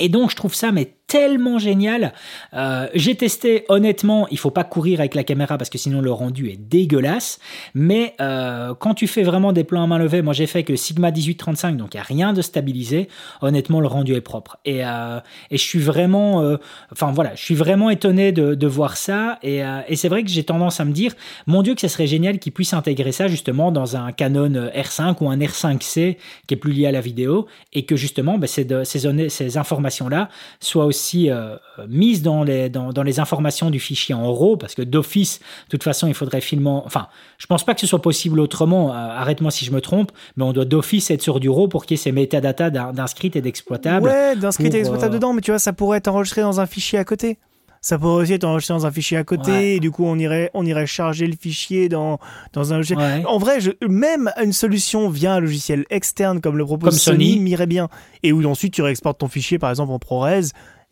Et donc, je trouve ça mais tellement génial. Euh, j'ai testé, honnêtement, il faut pas courir avec la caméra parce que sinon le rendu est dégueulasse. Mais euh, quand tu fais vraiment des plans à main levée, moi j'ai fait que Sigma 1835, donc il n'y a rien de stabilisé. Honnêtement, le rendu est propre. Et, euh, et je suis vraiment, enfin voilà, je suis vraiment étonné de, de voir ça. Et, c'est vrai que j'ai tendance à me dire, mon Dieu, que ça serait génial qu'ils puissent intégrer ça justement dans un Canon R5 ou un R5C qui est plus lié à la vidéo et que justement bah, ces, ces, ces informations-là soient aussi aussi euh, mise dans les, dans, dans, les informations du fichier en RAW, parce que d'office, de toute façon, il faudrait filmer. Enfin, je pense pas que ce soit possible autrement, euh, arrête-moi si je me trompe, mais on doit d'office être sur du RAW pour qu'il y ait ces métadatas d'inscrits et d'exploitables. Ouais, d'inscrits et d'exploitables euh, dedans, mais tu vois, ça pourrait être enregistré dans un fichier à côté ça pourrait aussi être enregistré dans un fichier à côté, et du coup on irait, on irait charger le fichier dans, dans un logiciel. En vrai, je, même une solution via un logiciel externe comme le propose Sony, m'irait bien. Et où ensuite tu réexportes ton fichier par exemple en ProRes,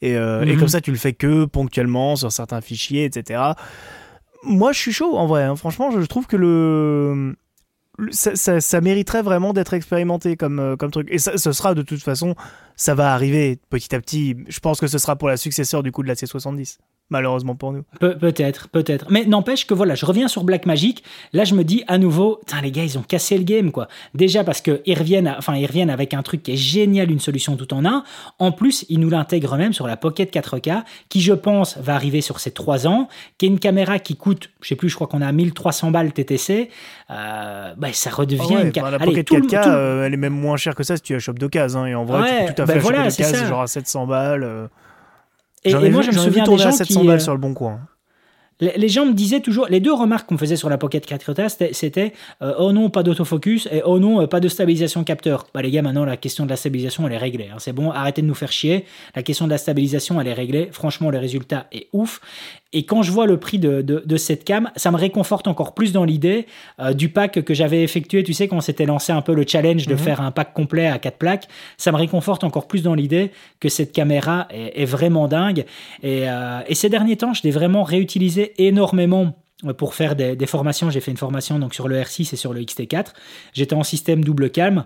euh, et, comme mhm. ça, tu le fais que ponctuellement sur certains fichiers, etc. Moi, je suis chaud en vrai. Hein. Franchement, je trouve que le, ça, mériterait vraiment d'être expérimenté comme, euh, comme truc. Et ça, ce sera de toute façon, ça va arriver petit à petit. Je pense que ce sera pour la successeur du coup de la C70 malheureusement pour nous. peut-être, peut-être. Mais n'empêche que voilà, je reviens sur Black Magic. Là, je me dis à nouveau, les gars, ils ont cassé le game, quoi. Déjà parce qu'ils reviennent, enfin, ils reviennent avec un truc qui est génial, une solution tout en un. En plus, ils nous l'intègrent même sur la Pocket 4K, qui, je pense, va arriver sur ces trois ans, qui est une caméra qui coûte, je sais plus, je crois qu'on a 1300 balles TTC. Euh, bah, ça redevient ah une caméra. la Pocket 4K, euh, elle est même moins chère que ça si tu la chopes d'occasion. Hein, et en vrai, tu tout à bah fait voilà, c'est genre à 700 balles. Euh. Et, moi, je me souviens des gens à 700 balles euh, sur le bon coin. Les, gens me disaient toujours, les deux remarques qu'on faisait sur la Pocket 4K, c'était euh, oh non, pas d'autofocus et oh non, euh, pas de stabilisation capteur. Bah les gars, maintenant la question de la stabilisation, elle est réglée. Hein. C'est bon, arrêtez de nous faire chier. La question de la stabilisation, elle est réglée. Franchement, le résultat est ouf. Et quand je vois le prix de, de, cette cam, ça me réconforte encore plus dans l'idée euh, du pack que j'avais effectué. Tu sais, quand on s'était lancé un peu le challenge de mhm. faire un pack complet à quatre plaques, ça me réconforte encore plus dans l'idée que cette caméra est, vraiment dingue. Et, euh, et, ces derniers temps, je l'ai vraiment réutilisé énormément pour faire des, des formations. J'ai fait une formation donc sur le R6 et sur le XT4. J'étais en système double cam.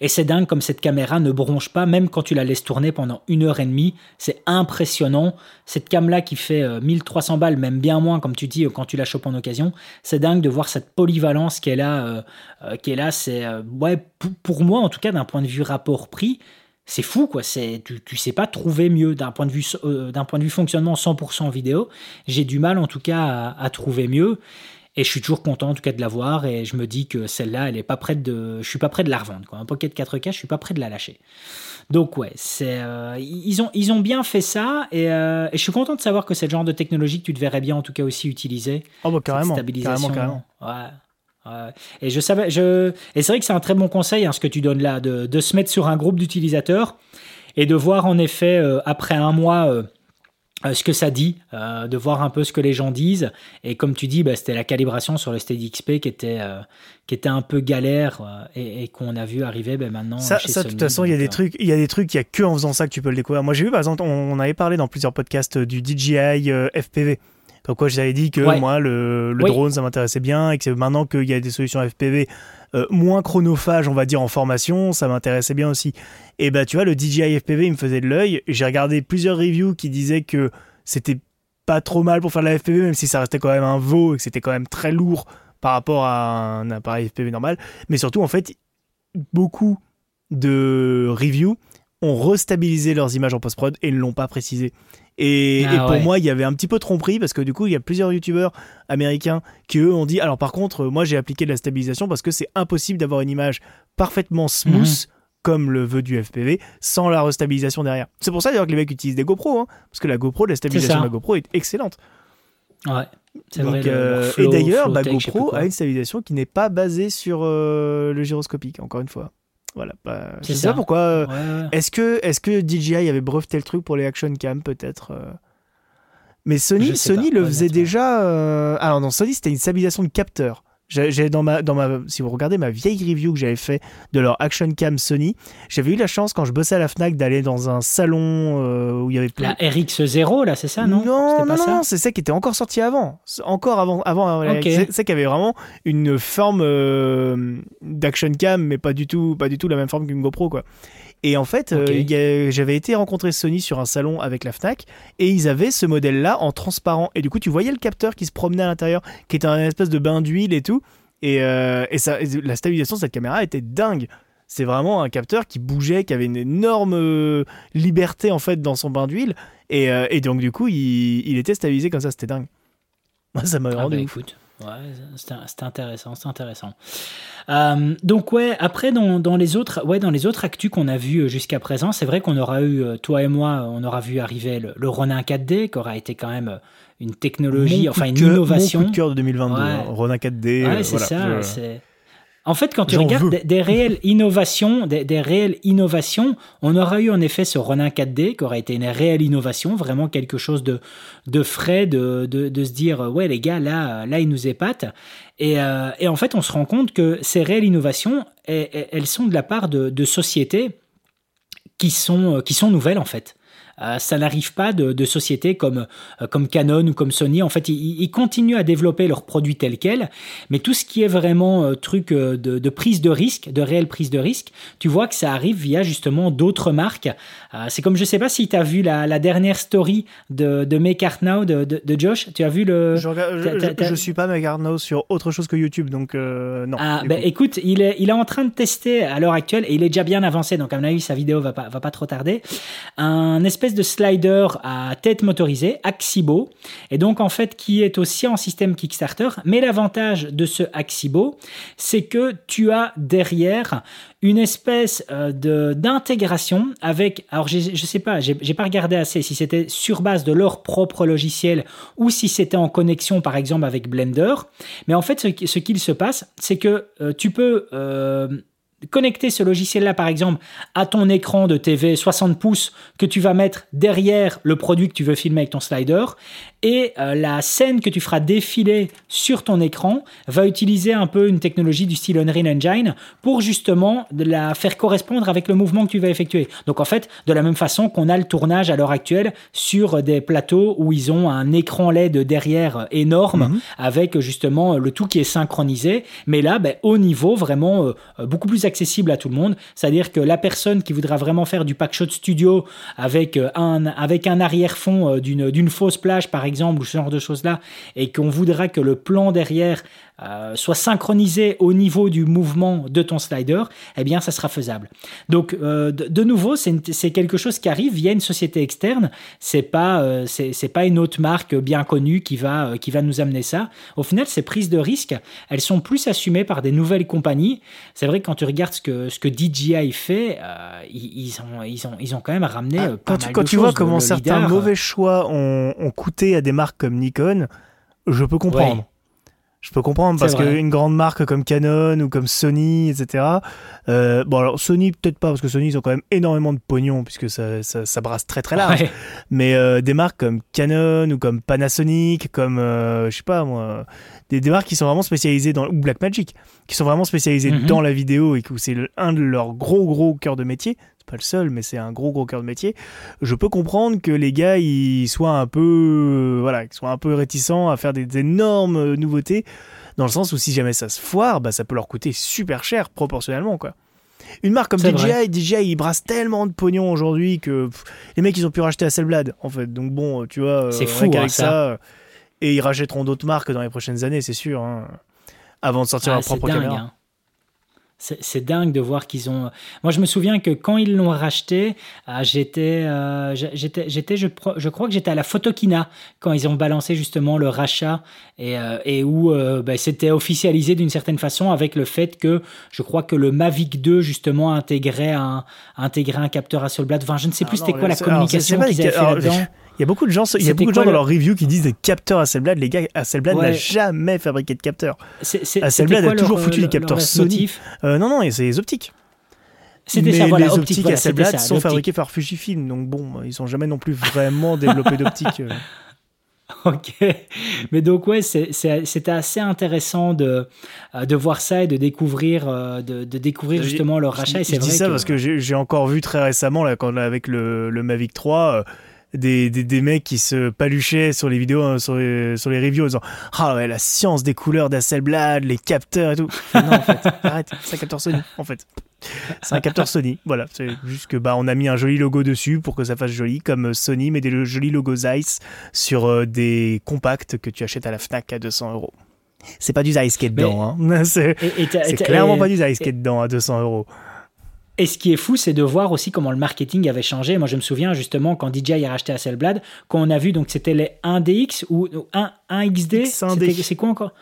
Et c'est dingue comme cette caméra ne bronche pas, même quand tu la laisses tourner pendant une heure et demie. C'est impressionnant. Cette cam-là qui fait 1300 euh, balles, même bien moins, comme tu dis, euh, quand tu la chopes en occasion. C'est dingue de voir cette polyvalence qu'elle a. Euh, qu'elle a, c'est, ouais, pour moi, en tout cas, d'un point de vue rapport-prix, c'est fou, quoi. C'est, tu, tu sais pas trouver mieux d'un point de vue, d'un point de vue fonctionnement 100% vidéo. J'ai du mal, en tout cas, à trouver mieux. Et je suis toujours content en tout cas de l'avoir et je me dis que celle-là, elle est pas prête de, je suis pas prêt de la revendre. Quoi. Un Pocket 4K, je suis pas prêt de la lâcher. Donc ouais, c'est, euh, ils ont, ils ont bien fait ça euh, et, je suis content de savoir que c'est le genre de technologie que tu te verrais bien en tout cas aussi utiliser. Oh bah carrément, carrément, carrément. Ouais. Et je savais, je, et c'est vrai que c'est un très bon conseil, hein, ce que tu donnes là, de, de se mettre sur un groupe d'utilisateurs et de voir en effet après un mois euh, ce que ça dit, euh, de voir un peu ce que les gens disent. Et comme tu dis, bah, c'était la calibration sur le Steady XP qui était, euh, qui était un peu galère et, qu'on a vu arriver ben, maintenant. Ça, ça de toute façon, il y a des trucs, il y a des trucs, il y a que en faisant ça que tu peux le découvrir. Moi, j'ai vu par exemple, on, avait parlé dans plusieurs podcasts du DJI FPV. Donc quoi, j'avais dit que moi, le, drone, ça m'intéressait bien et que maintenant qu'il y a des solutions FPV moins chronophages, on va dire, en formation, ça m'intéressait bien aussi. Et bah, tu vois, le DJI FPV, il me faisait de l'œil. J'ai regardé plusieurs reviews qui disaient que c'était pas trop mal pour faire de la FPV, même si ça restait quand même un veau et que c'était quand même très lourd par rapport à un appareil FPV normal. Mais surtout, en fait, beaucoup de reviews ont restabilisé leurs images en post-prod et ne l'ont pas précisé. Et, ah pour moi, il y avait un petit peu tromperie parce que du coup, il y a plusieurs youtubeurs américains qui eux ont dit alors par contre, moi j'ai appliqué de la stabilisation parce que c'est impossible d'avoir une image parfaitement smooth. Mhm comme le veut du FPV, sans la restabilisation derrière. C'est pour ça d'ailleurs que les mecs utilisent des GoPro, hein, parce que la GoPro, la stabilisation de la GoPro est excellente. Ouais. vrai, euh, et d'ailleurs, la GoPro a une stabilisation qui n'est pas basée sur euh, le gyroscopique, encore une fois. Voilà. Bah, c'est ça. pourquoi. Euh, est-ce que, est que DJI avait breveté le truc pour les action cam, peut-être Mais Sony, Sony le faisait déjà. Alors non, Sony, c'était une stabilisation de capteur. J'ai dans ma, dans ma, si vous regardez ma vieille review que j'avais fait de leur Action Cam Sony, j'avais eu la chance quand je bossais à la Fnac d'aller dans un salon euh, où il y avait La RX0 là, c'est ça, non? Non, non, non, c'est ça qui était encore sorti avant, encore avant, avant. C'est ça qui avait vraiment une forme euh, d'Action Cam, mais pas du tout, pas du tout la même forme qu'une GoPro quoi. Et en fait, euh, j'avais été rencontrer Sony sur un salon avec la Fnac et ils avaient ce modèle-là en transparent. Et du coup, tu voyais le capteur qui se promenait à l'intérieur, qui était un espèce de bain d'huile et tout. Et, euh, et, ça, la stabilisation de cette caméra était dingue. C'est vraiment un capteur qui bougeait, qui avait une énorme euh, liberté en fait dans son bain d'huile. Et, et, donc du coup, il, il, était stabilisé comme ça, c'était dingue. Moi, ça m'a ah rendu. Bah, Ouais, c'était intéressant, c'est intéressant. Euh, donc ouais, après dans, dans, les autres, ouais, dans les autres actus qu'on a vu euh, jusqu'à présent, c'est vrai qu'on aura eu, euh, toi et moi, on aura vu arriver le, Ronin 4D, qui aura été quand même une technologie, enfin une innovation. Mon coup de cœur de 2022, Ronin 4D. Ouais, c'est ça. C'est en fait, quand tu regardes des, réelles innovations, des, réelles innovations, on aura eu en effet ce Ronin 4D qui aurait été une réelle innovation, vraiment quelque chose de, de frais, de, de, se dire ouais les gars là là ils nous épatent. Et, euh, et, en fait, on se rend compte que ces réelles innovations, elles, sont de la part de, de sociétés qui sont qui sont nouvelles en fait. Euh, ça n'arrive pas de, sociétés comme, euh, comme Canon ou comme Sony. En fait, ils, continuent à développer leurs produits tels quels, mais tout ce qui est vraiment euh, truc de, prise de risque, de réelle prise de risque, tu vois que ça arrive via justement d'autres marques. c'est comme, je sais pas si tu as vu la, dernière story de, de Make Art Now de, de, Josh. Tu as vu le. Je, je, suis pas Make Art Now sur autre chose que YouTube, donc non. Ah, ben, écoute, il est, il est en train de tester à l'heure actuelle, et il est déjà bien avancé, donc à mon avis, sa vidéo va pas, va pas trop tarder, un espèce de slider à tête motorisée, Axibo, et donc en fait qui est aussi en système Kickstarter. Mais l'avantage de ce Axibo, c'est que tu as derrière une espèce euh, de d'intégration avec, alors je sais pas, j'ai pas regardé assez si c'était sur base de leur propre logiciel ou si c'était en connexion par exemple avec Blender. Mais en fait, ce, qu'il se passe, c'est que euh, tu peux euh, connecter ce logiciel-là, par exemple, à ton écran de TV 60 pouces que tu vas mettre derrière le produit que tu veux filmer avec ton slider, et euh, la scène que tu feras défiler sur ton écran va utiliser un peu une technologie du style Unreal Engine pour justement la faire correspondre avec le mouvement que tu vas effectuer. Donc en fait, de la même façon qu'on a le tournage à l'heure actuelle sur des plateaux où ils ont un écran LED derrière énorme mhm. avec justement le tout qui est synchronisé, mais là, ben, au niveau vraiment euh, beaucoup plus accessible à tout le monde. C'est-à-dire que la personne qui voudra vraiment faire du pack shot studio avec euh, un, avec un arrière-fond d'une fausse plage par exemple, ou ce genre de choses-là, et qu'on voudra que le plan derrière euh, soit synchronisé au niveau du mouvement de ton slider, eh bien, ça sera faisable. Donc, euh, de, nouveau, c'est quelque chose qui arrive via une société externe. C'est pas, euh, c'est pas une autre marque bien connue qui va, qui va nous amener ça. Au final, ces prises de risque, elles sont plus assumées par des nouvelles compagnies. C'est vrai que quand tu regardes ce que, ce que DJI fait, ils, ont, ils, ont, ils ont quand même ramené ah, quand tu, Quand tu vois comment certains mauvais choix ont, ont coûté à des marques comme Nikon, je peux comprendre. Je peux comprendre parce qu'une grande marque comme Canon ou comme Sony, etc. Euh, bon, alors Sony, peut-être pas, parce que Sony, ils ont quand même énormément de pognon, puisque ça, ça, brasse très très large. Mais euh, des marques comme Canon ou comme Panasonic, comme, euh, je sais pas moi, des, des, marques qui sont vraiment spécialisées dans. ou Blackmagic, qui sont vraiment spécialisées mhm. dans la vidéo et que c'est un de leurs gros gros cœurs de métier pas le seul, mais c'est un gros gros cœur de métier. Je peux comprendre que les gars ils soient un peu, voilà, soient un peu réticents à faire des, énormes nouveautés, dans le sens où si jamais ça se foire, bah ça peut leur coûter super cher proportionnellement quoi. Une marque comme DJI, DJI, ils brassent tellement de pognon aujourd'hui que les mecs ils ont pu racheter Hasselblad en fait. Donc bon, tu vois, c'est fou hein, ça. Et ils rachèteront d'autres marques dans les prochaines années, c'est sûr. Hein, avant de sortir leur propre caméra. Hein. C'est dingue de voir qu'ils ont. Moi, je me souviens que quand ils l'ont racheté, euh, j'étais, euh, j'étais, j'étais, je, je, crois que j'étais à la Photokina quand ils ont balancé justement le rachat et, euh, et où ben, c'était officialisé d'une certaine façon avec le fait que je crois que le Mavic 2 justement intégrait un, intégrait un capteur Hasselblad. Enfin, je ne sais plus ah c'était quoi la communication qu'ils avaient fait là-dedans. Il y a beaucoup de gens, il y a beaucoup de gens dans leur review qui disent des capteurs Hasselblad. Les gars, Hasselblad n'a jamais fabriqué de capteurs. Hasselblad a toujours foutu des capteurs Sony. Euh, non, non, c'est les optiques. C'était ça, voilà, les optiques Hasselblad sont fabriquées par Fujifilm, donc bon, ils sont jamais non plus vraiment développés d'optique. Euh. Ok, mais donc ouais, c'était assez intéressant de, euh, de voir ça et de découvrir, de, découvrir justement leur rachat. Je, dis ça parce que j'ai encore vu très récemment là, quand, avec le, le Mavic 3 des, des, des, mecs qui se paluchaient sur les vidéos, hein, sur, les, sur les reviews en disant Ah ouais, la science des couleurs d'Hasselblad, les capteurs et tout. non, en fait, arrête, c'est un capteur Sony, en fait. C'est un capteur Sony, voilà. C'est juste que bah, on a mis un joli logo dessus pour que ça fasse joli, comme Sony met des jolis logos Zeiss sur euh, des compacts que tu achètes à la Fnac à 200 euros. C'est pas du Zeiss qui est dedans, hein. C'est clairement pas du Zeiss qui est dedans à 200 euros. Et ce qui est fou, c'est de voir aussi comment le marketing avait changé. Moi, je me souviens justement quand DJI a racheté Hasselblad, quand on a vu, donc c'était les 1DX ou 1, 1XD. C'est quoi encore?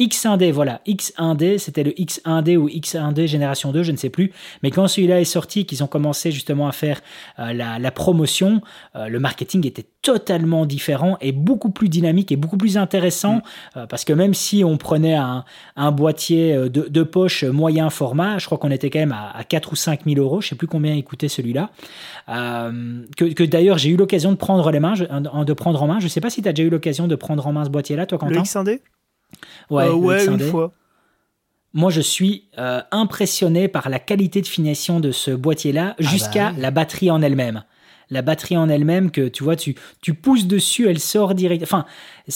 X1D, voilà, X1D, c'était le X1D ou X1D génération 2, je ne sais plus. Mais quand celui-là est sorti, qu'ils ont commencé justement à faire euh, la, promotion, euh, le marketing était totalement différent et beaucoup plus dynamique et beaucoup plus intéressant. Mm. Euh, parce que même si on prenait un, boîtier de, poche moyen format, je crois qu'on était quand même à, 4 ou 5 000 euros, je ne sais plus combien il coûtait celui-là. que, d'ailleurs j'ai eu l'occasion de prendre les mains, de prendre en main. Je ne sais pas si tu as déjà eu l'occasion de prendre en main ce boîtier-là, toi, Quentin? Le X1D Ouais, euh, une fois. Moi, je suis euh, impressionné par la qualité de finition de ce boîtier-là, ah jusqu'à bah la batterie en elle-même la batterie en elle-même que tu vois, tu, tu pousses dessus, elle sort direct. Enfin,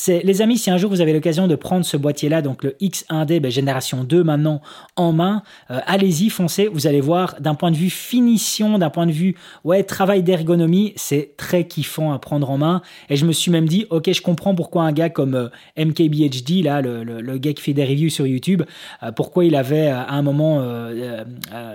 les amis, si un jour vous avez l'occasion de prendre ce boîtier-là, donc le X1D, ben, génération 2 maintenant en main, euh, allez-y, foncez. Vous allez voir, d'un point de vue finition, d'un point de vue ouais travail d'ergonomie, c'est très kiffant à prendre en main. Et je me suis même dit, ok, je comprends pourquoi un gars comme euh, MKBHD, là, le, le, gars qui fait des reviews sur YouTube, euh, pourquoi il avait à un moment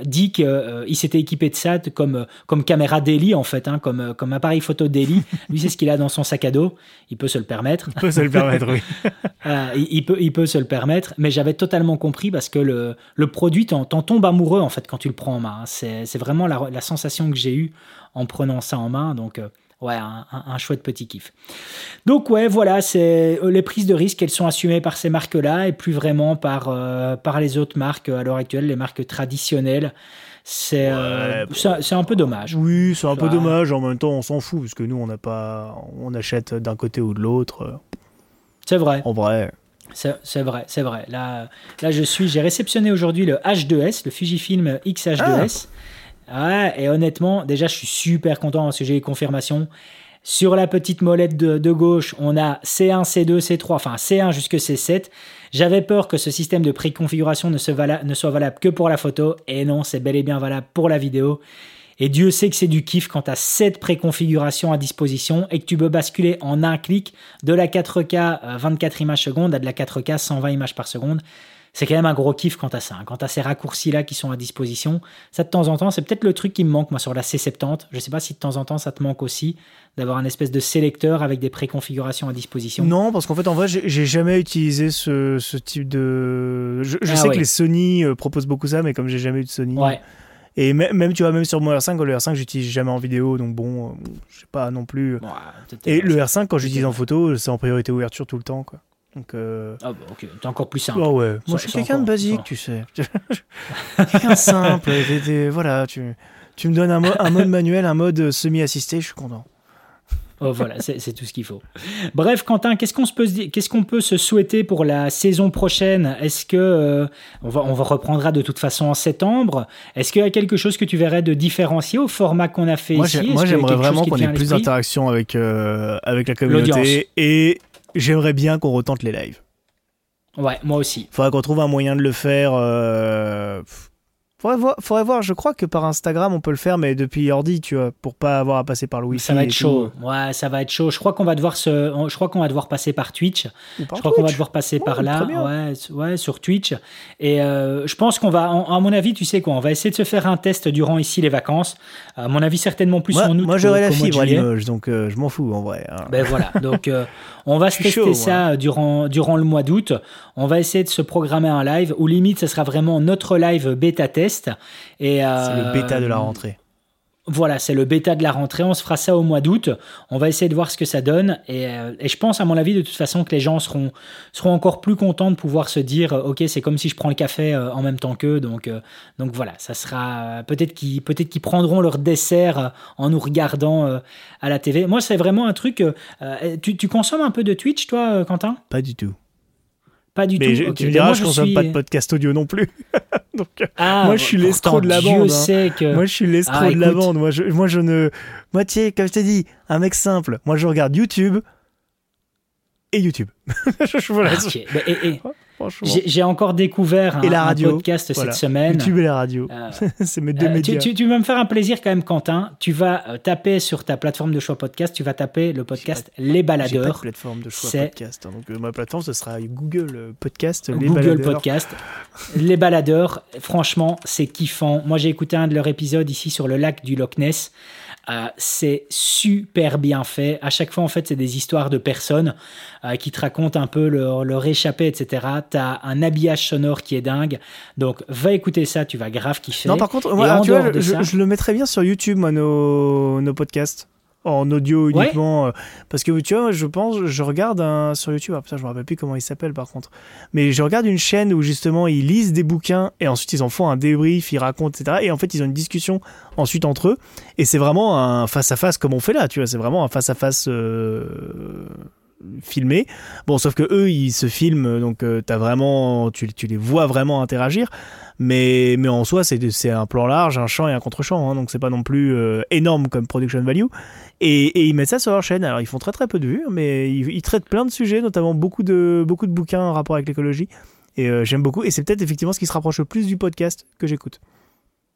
dit qu'il s'était équipé de ça comme, comme caméra daily en fait, hein, comme, comme appareil photo daily. Lui, c'est ce qu'il a dans son sac à dos. Il peut se le permettre. Peut se le permettre, oui. Euh, il, peut, il peut se le permettre, mais j'avais totalement compris parce que le, le produit t'en tombe amoureux en fait quand tu le prends en main. C'est vraiment la, sensation que j'ai eue en prenant ça en main. Donc, euh, ouais, un, un, chouette petit kiff. Donc ouais, voilà, c'est euh, les prises de risque, elles sont assumées par ces marques-là et plus vraiment par, par les autres marques à l'heure actuelle, les marques traditionnelles. C'est euh, c'est un peu dommage. Oui, c'est un peu dommage. En même temps, on s'en fout parce que nous, on n'a pas, on achète d'un côté ou de l'autre. C'est vrai. En vrai. C'est vrai, c'est vrai. Là, là, je suis. J'ai réceptionné aujourd'hui le H2S, le Fujifilm X-H2S. Ah. et honnêtement, déjà, je suis super content parce que j'ai les confirmations. Sur la petite molette de, gauche, on a C1, C2, C3, enfin C1 jusque C7. J'avais peur que ce système de préconfiguration ne, ne soit valable que pour la photo, et non, c'est bel et bien valable pour la vidéo. Et Dieu sait que c'est du kiff quand tu as cette préconfiguration à disposition et que tu peux basculer en un clic de la 4K 24 images secondes à de la 4K 120 images par seconde c'est quand même un gros kiff quant à ça. Hein. Quant à ces raccourcis-là qui sont à disposition, ça de temps en temps, c'est peut-être le truc qui me manque moi sur la C70. Je ne sais pas si de temps en temps ça te manque aussi d'avoir un espèce de sélecteur avec des préconfigurations à disposition. Non, parce qu'en fait, en vrai, j'ai jamais utilisé ce, type de. Je, ah sais que les Sony euh, proposent beaucoup ça, mais comme j'ai jamais eu de Sony. Ouais. Et même, tu vois, même sur mon R5, le R5, j'utilise jamais en vidéo, donc bon, euh, je sais pas non plus. et le R5, quand j'utilise en photo, c'est en priorité ouverture tout le temps, quoi. Donc, euh... Ah bah ok, t'es encore plus simple. Oh ouais, moi je suis quelqu'un de basique, tu sais. quelqu'un simple, voilà, tu, tu me donnes un, un mode manuel, un mode semi-assisté, je suis content. Oh, voilà, c'est tout ce qu'il faut. Bref, Quentin, qu'est-ce qu'on peut, qu'est-ce qu'on peut se souhaiter pour la saison prochaine? Est-ce que euh, on, va, on va reprendra de toute façon en septembre Est-ce qu'il y a quelque chose que tu verrais de différencié au format qu'on a fait ici? Moi, j'aimerais vraiment qu'on ait plus d'interaction avec euh, avec la communauté et j'aimerais bien qu'on retente les lives. Ouais, moi aussi. Il faudrait qu'on trouve un moyen de le faire. Euh, Faudrait voir, faudrait voir, je crois que par Instagram on peut le faire, mais depuis ordi, tu vois, pour pas avoir à passer par le Wi-Fi. Ça va être chaud. Ouais, ça va être chaud. Je crois qu'on va devoir se, je crois qu'on va devoir passer par Twitch. je crois qu'on va devoir passer par là, ouais, ouais, sur Twitch. Et euh, je pense qu'on va, à mon avis, tu sais quoi, on va essayer de se faire un test durant ici les vacances. À mon avis, certainement plus en août. Moi, j'aurai la fibre à Limoges, donc euh, je m'en fous en vrai. Hein. Ben voilà. Donc euh, on va se tester ça durant durant le mois d'août. On va essayer de se programmer un live ou limite, ce sera vraiment notre live bêta test. Et c'est le bêta de la rentrée. Voilà, c'est le bêta de la rentrée. On se fera ça au mois d'août. On va essayer de voir ce que ça donne. Et, euh, je pense, à mon avis, de toute façon, que les gens seront, seront encore plus contents de pouvoir se dire euh, Ok, c'est comme si je prends le café euh, en même temps qu'eux. Donc, donc voilà, ça sera. Peut-être qu'ils peut qu'ils prendront leur dessert en nous regardant à la TV. Moi, c'est vraiment un truc. Tu, tu, consommes un peu de Twitch, toi, Quentin? Pas du tout. Pas du tout. Tu me diras, je, ne consomme pas de podcast audio non plus. Donc, ah, moi, je suis l'escroc de la bande. Hein. Que... Moi, je suis l'escroc ah, de la bande. Moi, je, moi, je ne. Moi, tiens, comme je t'ai dit, un mec simple. Moi, je regarde YouTube et YouTube. et, et, j'ai encore découvert un, podcast cette semaine. YouTube et la radio. Euh, c'est mes deux euh, médias. Tu, vas me faire un plaisir quand même, Quentin. Tu vas euh, taper sur ta plateforme de choix podcast, tu vas taper le podcast Les Baladeurs. Pas de plateforme de choix podcast. Hein. donc ma plateforme, ce sera Google Podcast. Les Google Podcast. les Baladeurs. Franchement, c'est kiffant. Moi, j'ai écouté un de leurs épisodes ici sur le lac du Loch Ness. Euh, c'est super bien fait. À chaque fois, en fait, c'est des histoires de personnes euh, qui te racontent un peu leur, leur échappée, etc. Tu as un habillage sonore qui est dingue. Donc, va écouter ça, tu vas grave kiffer. Non, par contre, moi, tu vois, je, le mettrais bien sur YouTube, moi, nos, nos podcasts en audio uniquement euh, parce que tu vois je pense je regarde un, sur YouTube ah, je me rappelle plus comment il s'appelle par contre mais je regarde une chaîne où justement ils lisent des bouquins et ensuite ils en font un débrief ils racontent etc et en fait ils ont une discussion ensuite entre eux et c'est vraiment un face à face comme on fait là tu vois c'est vraiment un face à face filmé bon sauf que eux ils se filment donc euh, vraiment tu, tu les vois vraiment interagir mais, mais en soi, c'est un plan large, un champ et un contre-champ, hein, donc c'est pas non plus euh, énorme comme production value. Et, et, ils mettent ça sur leur chaîne. Alors ils font très très peu de vues, mais ils, traitent plein de sujets, notamment beaucoup de, beaucoup de bouquins en rapport avec l'écologie. Et euh, j'aime beaucoup. Et c'est peut-être effectivement ce qui se rapproche le plus du podcast que j'écoute.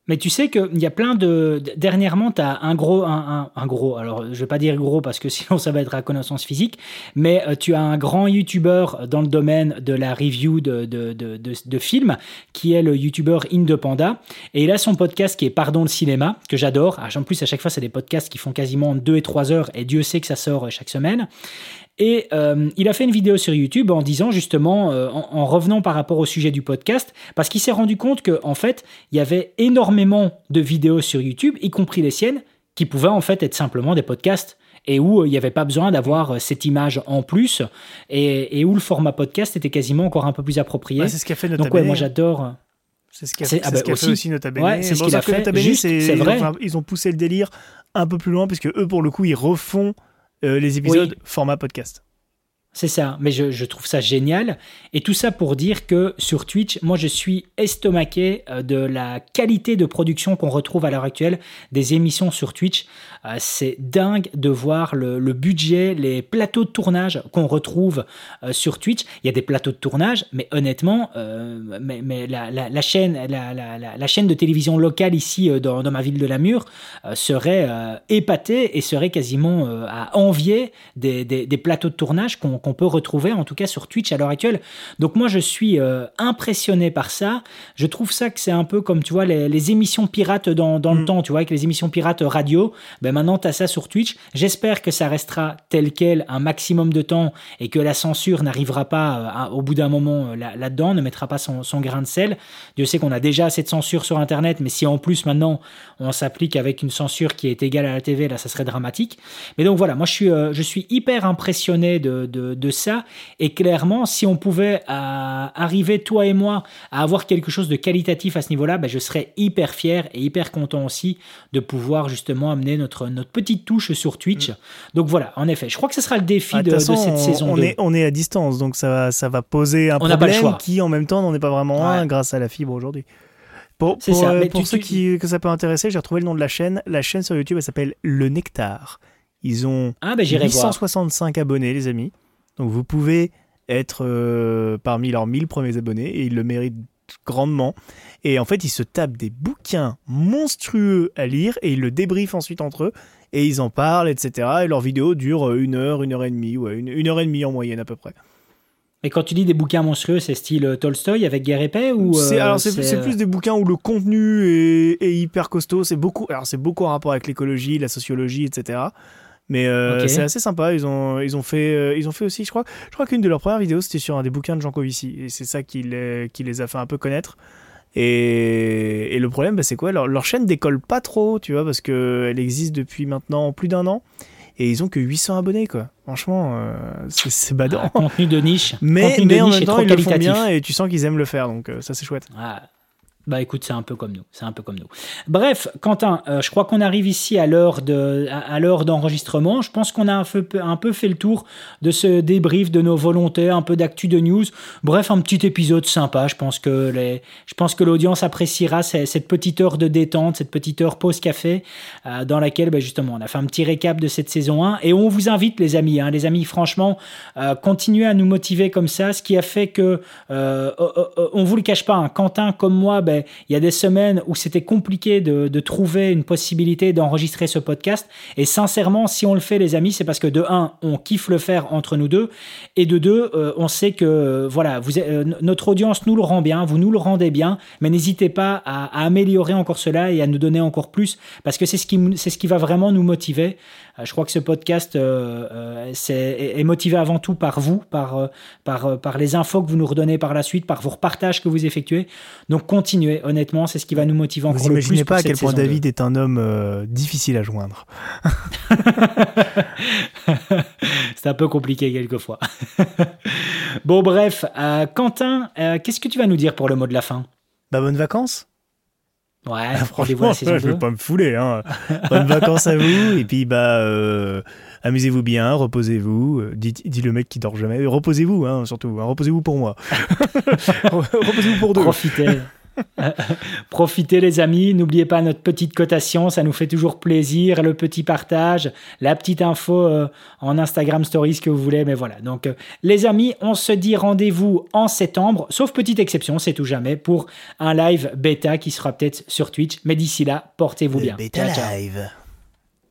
Mais tu sais qu'il y a plein de. Dernièrement, tu as un gros. Un, un, gros. Alors, je vais pas dire gros parce que sinon ça va être à connaissance physique. Mais euh, tu as un grand YouTuber dans le domaine de la review de, de, de, de, films qui est le YouTuber Indepanda. Et il a son podcast qui est Pardon le cinéma, que j'adore. Ah, en plus, à chaque fois, c'est des podcasts qui font quasiment 2 et 3 heures. Et Dieu sait que ça sort chaque semaine. Et euh, il a fait une vidéo sur YouTube en disant justement, euh, en, revenant par rapport au sujet du podcast, parce qu'il s'est rendu compte qu'en en fait, il y avait énormément de vidéos sur YouTube, y compris les siennes, qui pouvaient en fait être simplement des podcasts et où euh, il n'y avait pas besoin d'avoir cette image en plus et, où le format podcast était quasiment encore un peu plus approprié. c'est ce qu'a fait Nota Donc ouais, moi j'adore. C'est ce qu'a ah bah fait aussi Nota Bene. c'est ce qu'il a fait. c'est vrai. ils ont poussé le délire un peu plus loin parce que eux pour le coup ils refont les épisodes format podcast. C'est ça, mais je, trouve ça génial. Et tout ça pour dire que sur Twitch, moi je suis estomaqué euh, de la qualité de production qu'on retrouve à l'heure actuelle des émissions sur Twitch. Euh, c'est dingue de voir le, budget, les plateaux de tournage qu'on retrouve euh, sur Twitch. Il y a des plateaux de tournage, mais honnêtement, mais, la, chaîne, de télévision locale ici dans, ma ville de Namur serait épatée et serait quasiment à envier des, plateaux de tournage qu'on peut retrouver en tout cas sur Twitch à l'heure actuelle. Donc moi je suis impressionné par ça. Je trouve ça que c'est un peu comme tu vois les, émissions pirates dans, le mm. temps, tu vois, avec les émissions pirates radio. Ben, maintenant tu as ça sur Twitch. J'espère que ça restera tel quel un maximum de temps et que la censure n'arrivera pas euh, au bout d'un moment euh, là-dedans, ne mettra pas son, grain de sel. Dieu sait qu'on a déjà assez de censure sur Internet, mais si en plus maintenant on s'applique avec une censure qui est égale à la TV, là ça serait dramatique. Mais donc voilà, moi je suis, euh, je suis hyper impressionné de, de, ça. Et clairement, si on pouvait arriver, toi et moi, à avoir quelque chose de qualitatif à ce niveau-là, ben, je serais hyper fier et hyper content aussi de pouvoir justement amener notre, notre petite touche sur Twitch. Mm. Donc voilà, en effet, je crois que ce sera le défi de, cette saison on 2. Est, on est à distance, donc ça va, ça va poser un problème qui en même temps n'en est pas vraiment un grâce à la fibre aujourd'hui. Pour, pour, euh, ceux Qui, que ça peut intéresser, j'ai retrouvé le nom de la chaîne. La chaîne sur YouTube, elle s'appelle Le Nectar. Ils ont ah, 865 abonnés, les amis. Donc vous pouvez être euh, parmi leurs 1000 premiers abonnés et ils le méritent grandement. Et en fait, ils se tapent des bouquins monstrueux à lire et ils le débriefent ensuite entre eux et ils en parlent, etc. Et leurs vidéos durent euh, une heure, une heure et demie, ouais, une, une heure et demie en moyenne à peu près. Mais quand tu dis des bouquins monstrueux, c'est style euh, Tolstoy avec Guerre épée ou c'est, alors c'est, plus des bouquins où le contenu est, est hyper costaud. C'est beaucoup, alors c'est beaucoup en rapport avec l'écologie, la sociologie, etc. Mais euh, c'est assez sympa. Ils ont, ils ont fait, euh, ils ont fait aussi, je crois, je crois qu'une de leurs premières vidéos c'était sur un des bouquins de Jean Covici, et c'est ça qui les, qui les a fait un peu connaître. Et, et le problème, bah, c'est quoi? Leur, leur, chaîne décolle pas trop, tu vois, parce que elle existe depuis maintenant plus d'un an. Et ils ont que 800 abonnés, quoi. Franchement, euh, c'est badant. Ah, contenu de niche. Mais, mais en même temps, ils le font bien et tu sens qu'ils aiment le faire. Donc, ça, c'est chouette. Ah, bah écoute, c'est un peu comme nous, c'est un peu comme nous. Bref, Quentin, euh, je crois qu'on arrive ici à l'heure de, à, l'heure d'enregistrement. Je pense qu'on a un peu, un peu fait le tour de ce débrief de nos volontés, un peu d'actu de news. Bref, un petit épisode sympa. Je pense que les, je pense que l'audience appréciera cette petite heure de détente, cette petite heure pause café, euh, dans laquelle, bah, justement, on a fait un petit récap de cette saison 1 et on vous invite, les amis, hein, les amis, franchement, euh, continuez à nous motiver comme ça. Ce qui a fait que, euh, on vous le cache pas, hein, Quentin comme moi, bah, ben, il y a des semaines où c'était compliqué de, trouver une possibilité d'enregistrer ce podcast. Et sincèrement, si on le fait, les amis, c'est parce que de un, on kiffe le faire entre nous deux, et de deux, euh, on sait que voilà, vous, euh, notre audience nous le rend bien, vous nous le rendez bien, mais n'hésitez pas à, améliorer encore cela et à nous donner encore plus, parce que c'est ce qui, c'est ce qui va vraiment nous motiver. Je crois que ce podcast est, est, motivé avant tout par vous, par, par, par les infos que vous nous redonnez par la suite, par vos partages que vous effectuez. Donc continuez honnêtement, c'est ce qui va nous motiver encore Vous imaginez pas à quel point David est un homme euh, difficile à joindre. c'est un peu compliqué quelquefois. bon, bref, euh, Quentin, euh, qu'est-ce que tu vas nous dire pour le mot de la fin? Bah, bonnes vacances Ouais, franchement, je vais pas me fouler. Hein. Bonnes vacances à vous. Et puis, bah, amusez-vous bien, reposez-vous. Dit, dit, le mec qui dort jamais. Reposez-vous, hein, surtout. Hein. reposez-vous pour moi. reposez-vous pour deux. Profitez. Profitez les amis, n'oubliez pas notre petite cotation, ça nous fait toujours plaisir, le petit partage, la petite info euh, en Instagram Stories que vous voulez, mais voilà. Donc euh, les amis, on se dit rendez-vous en septembre, sauf petite exception, c'est tout jamais, pour un live bêta qui sera peut-être sur Twitch, mais d'ici là, portez-vous bien. Bêta live.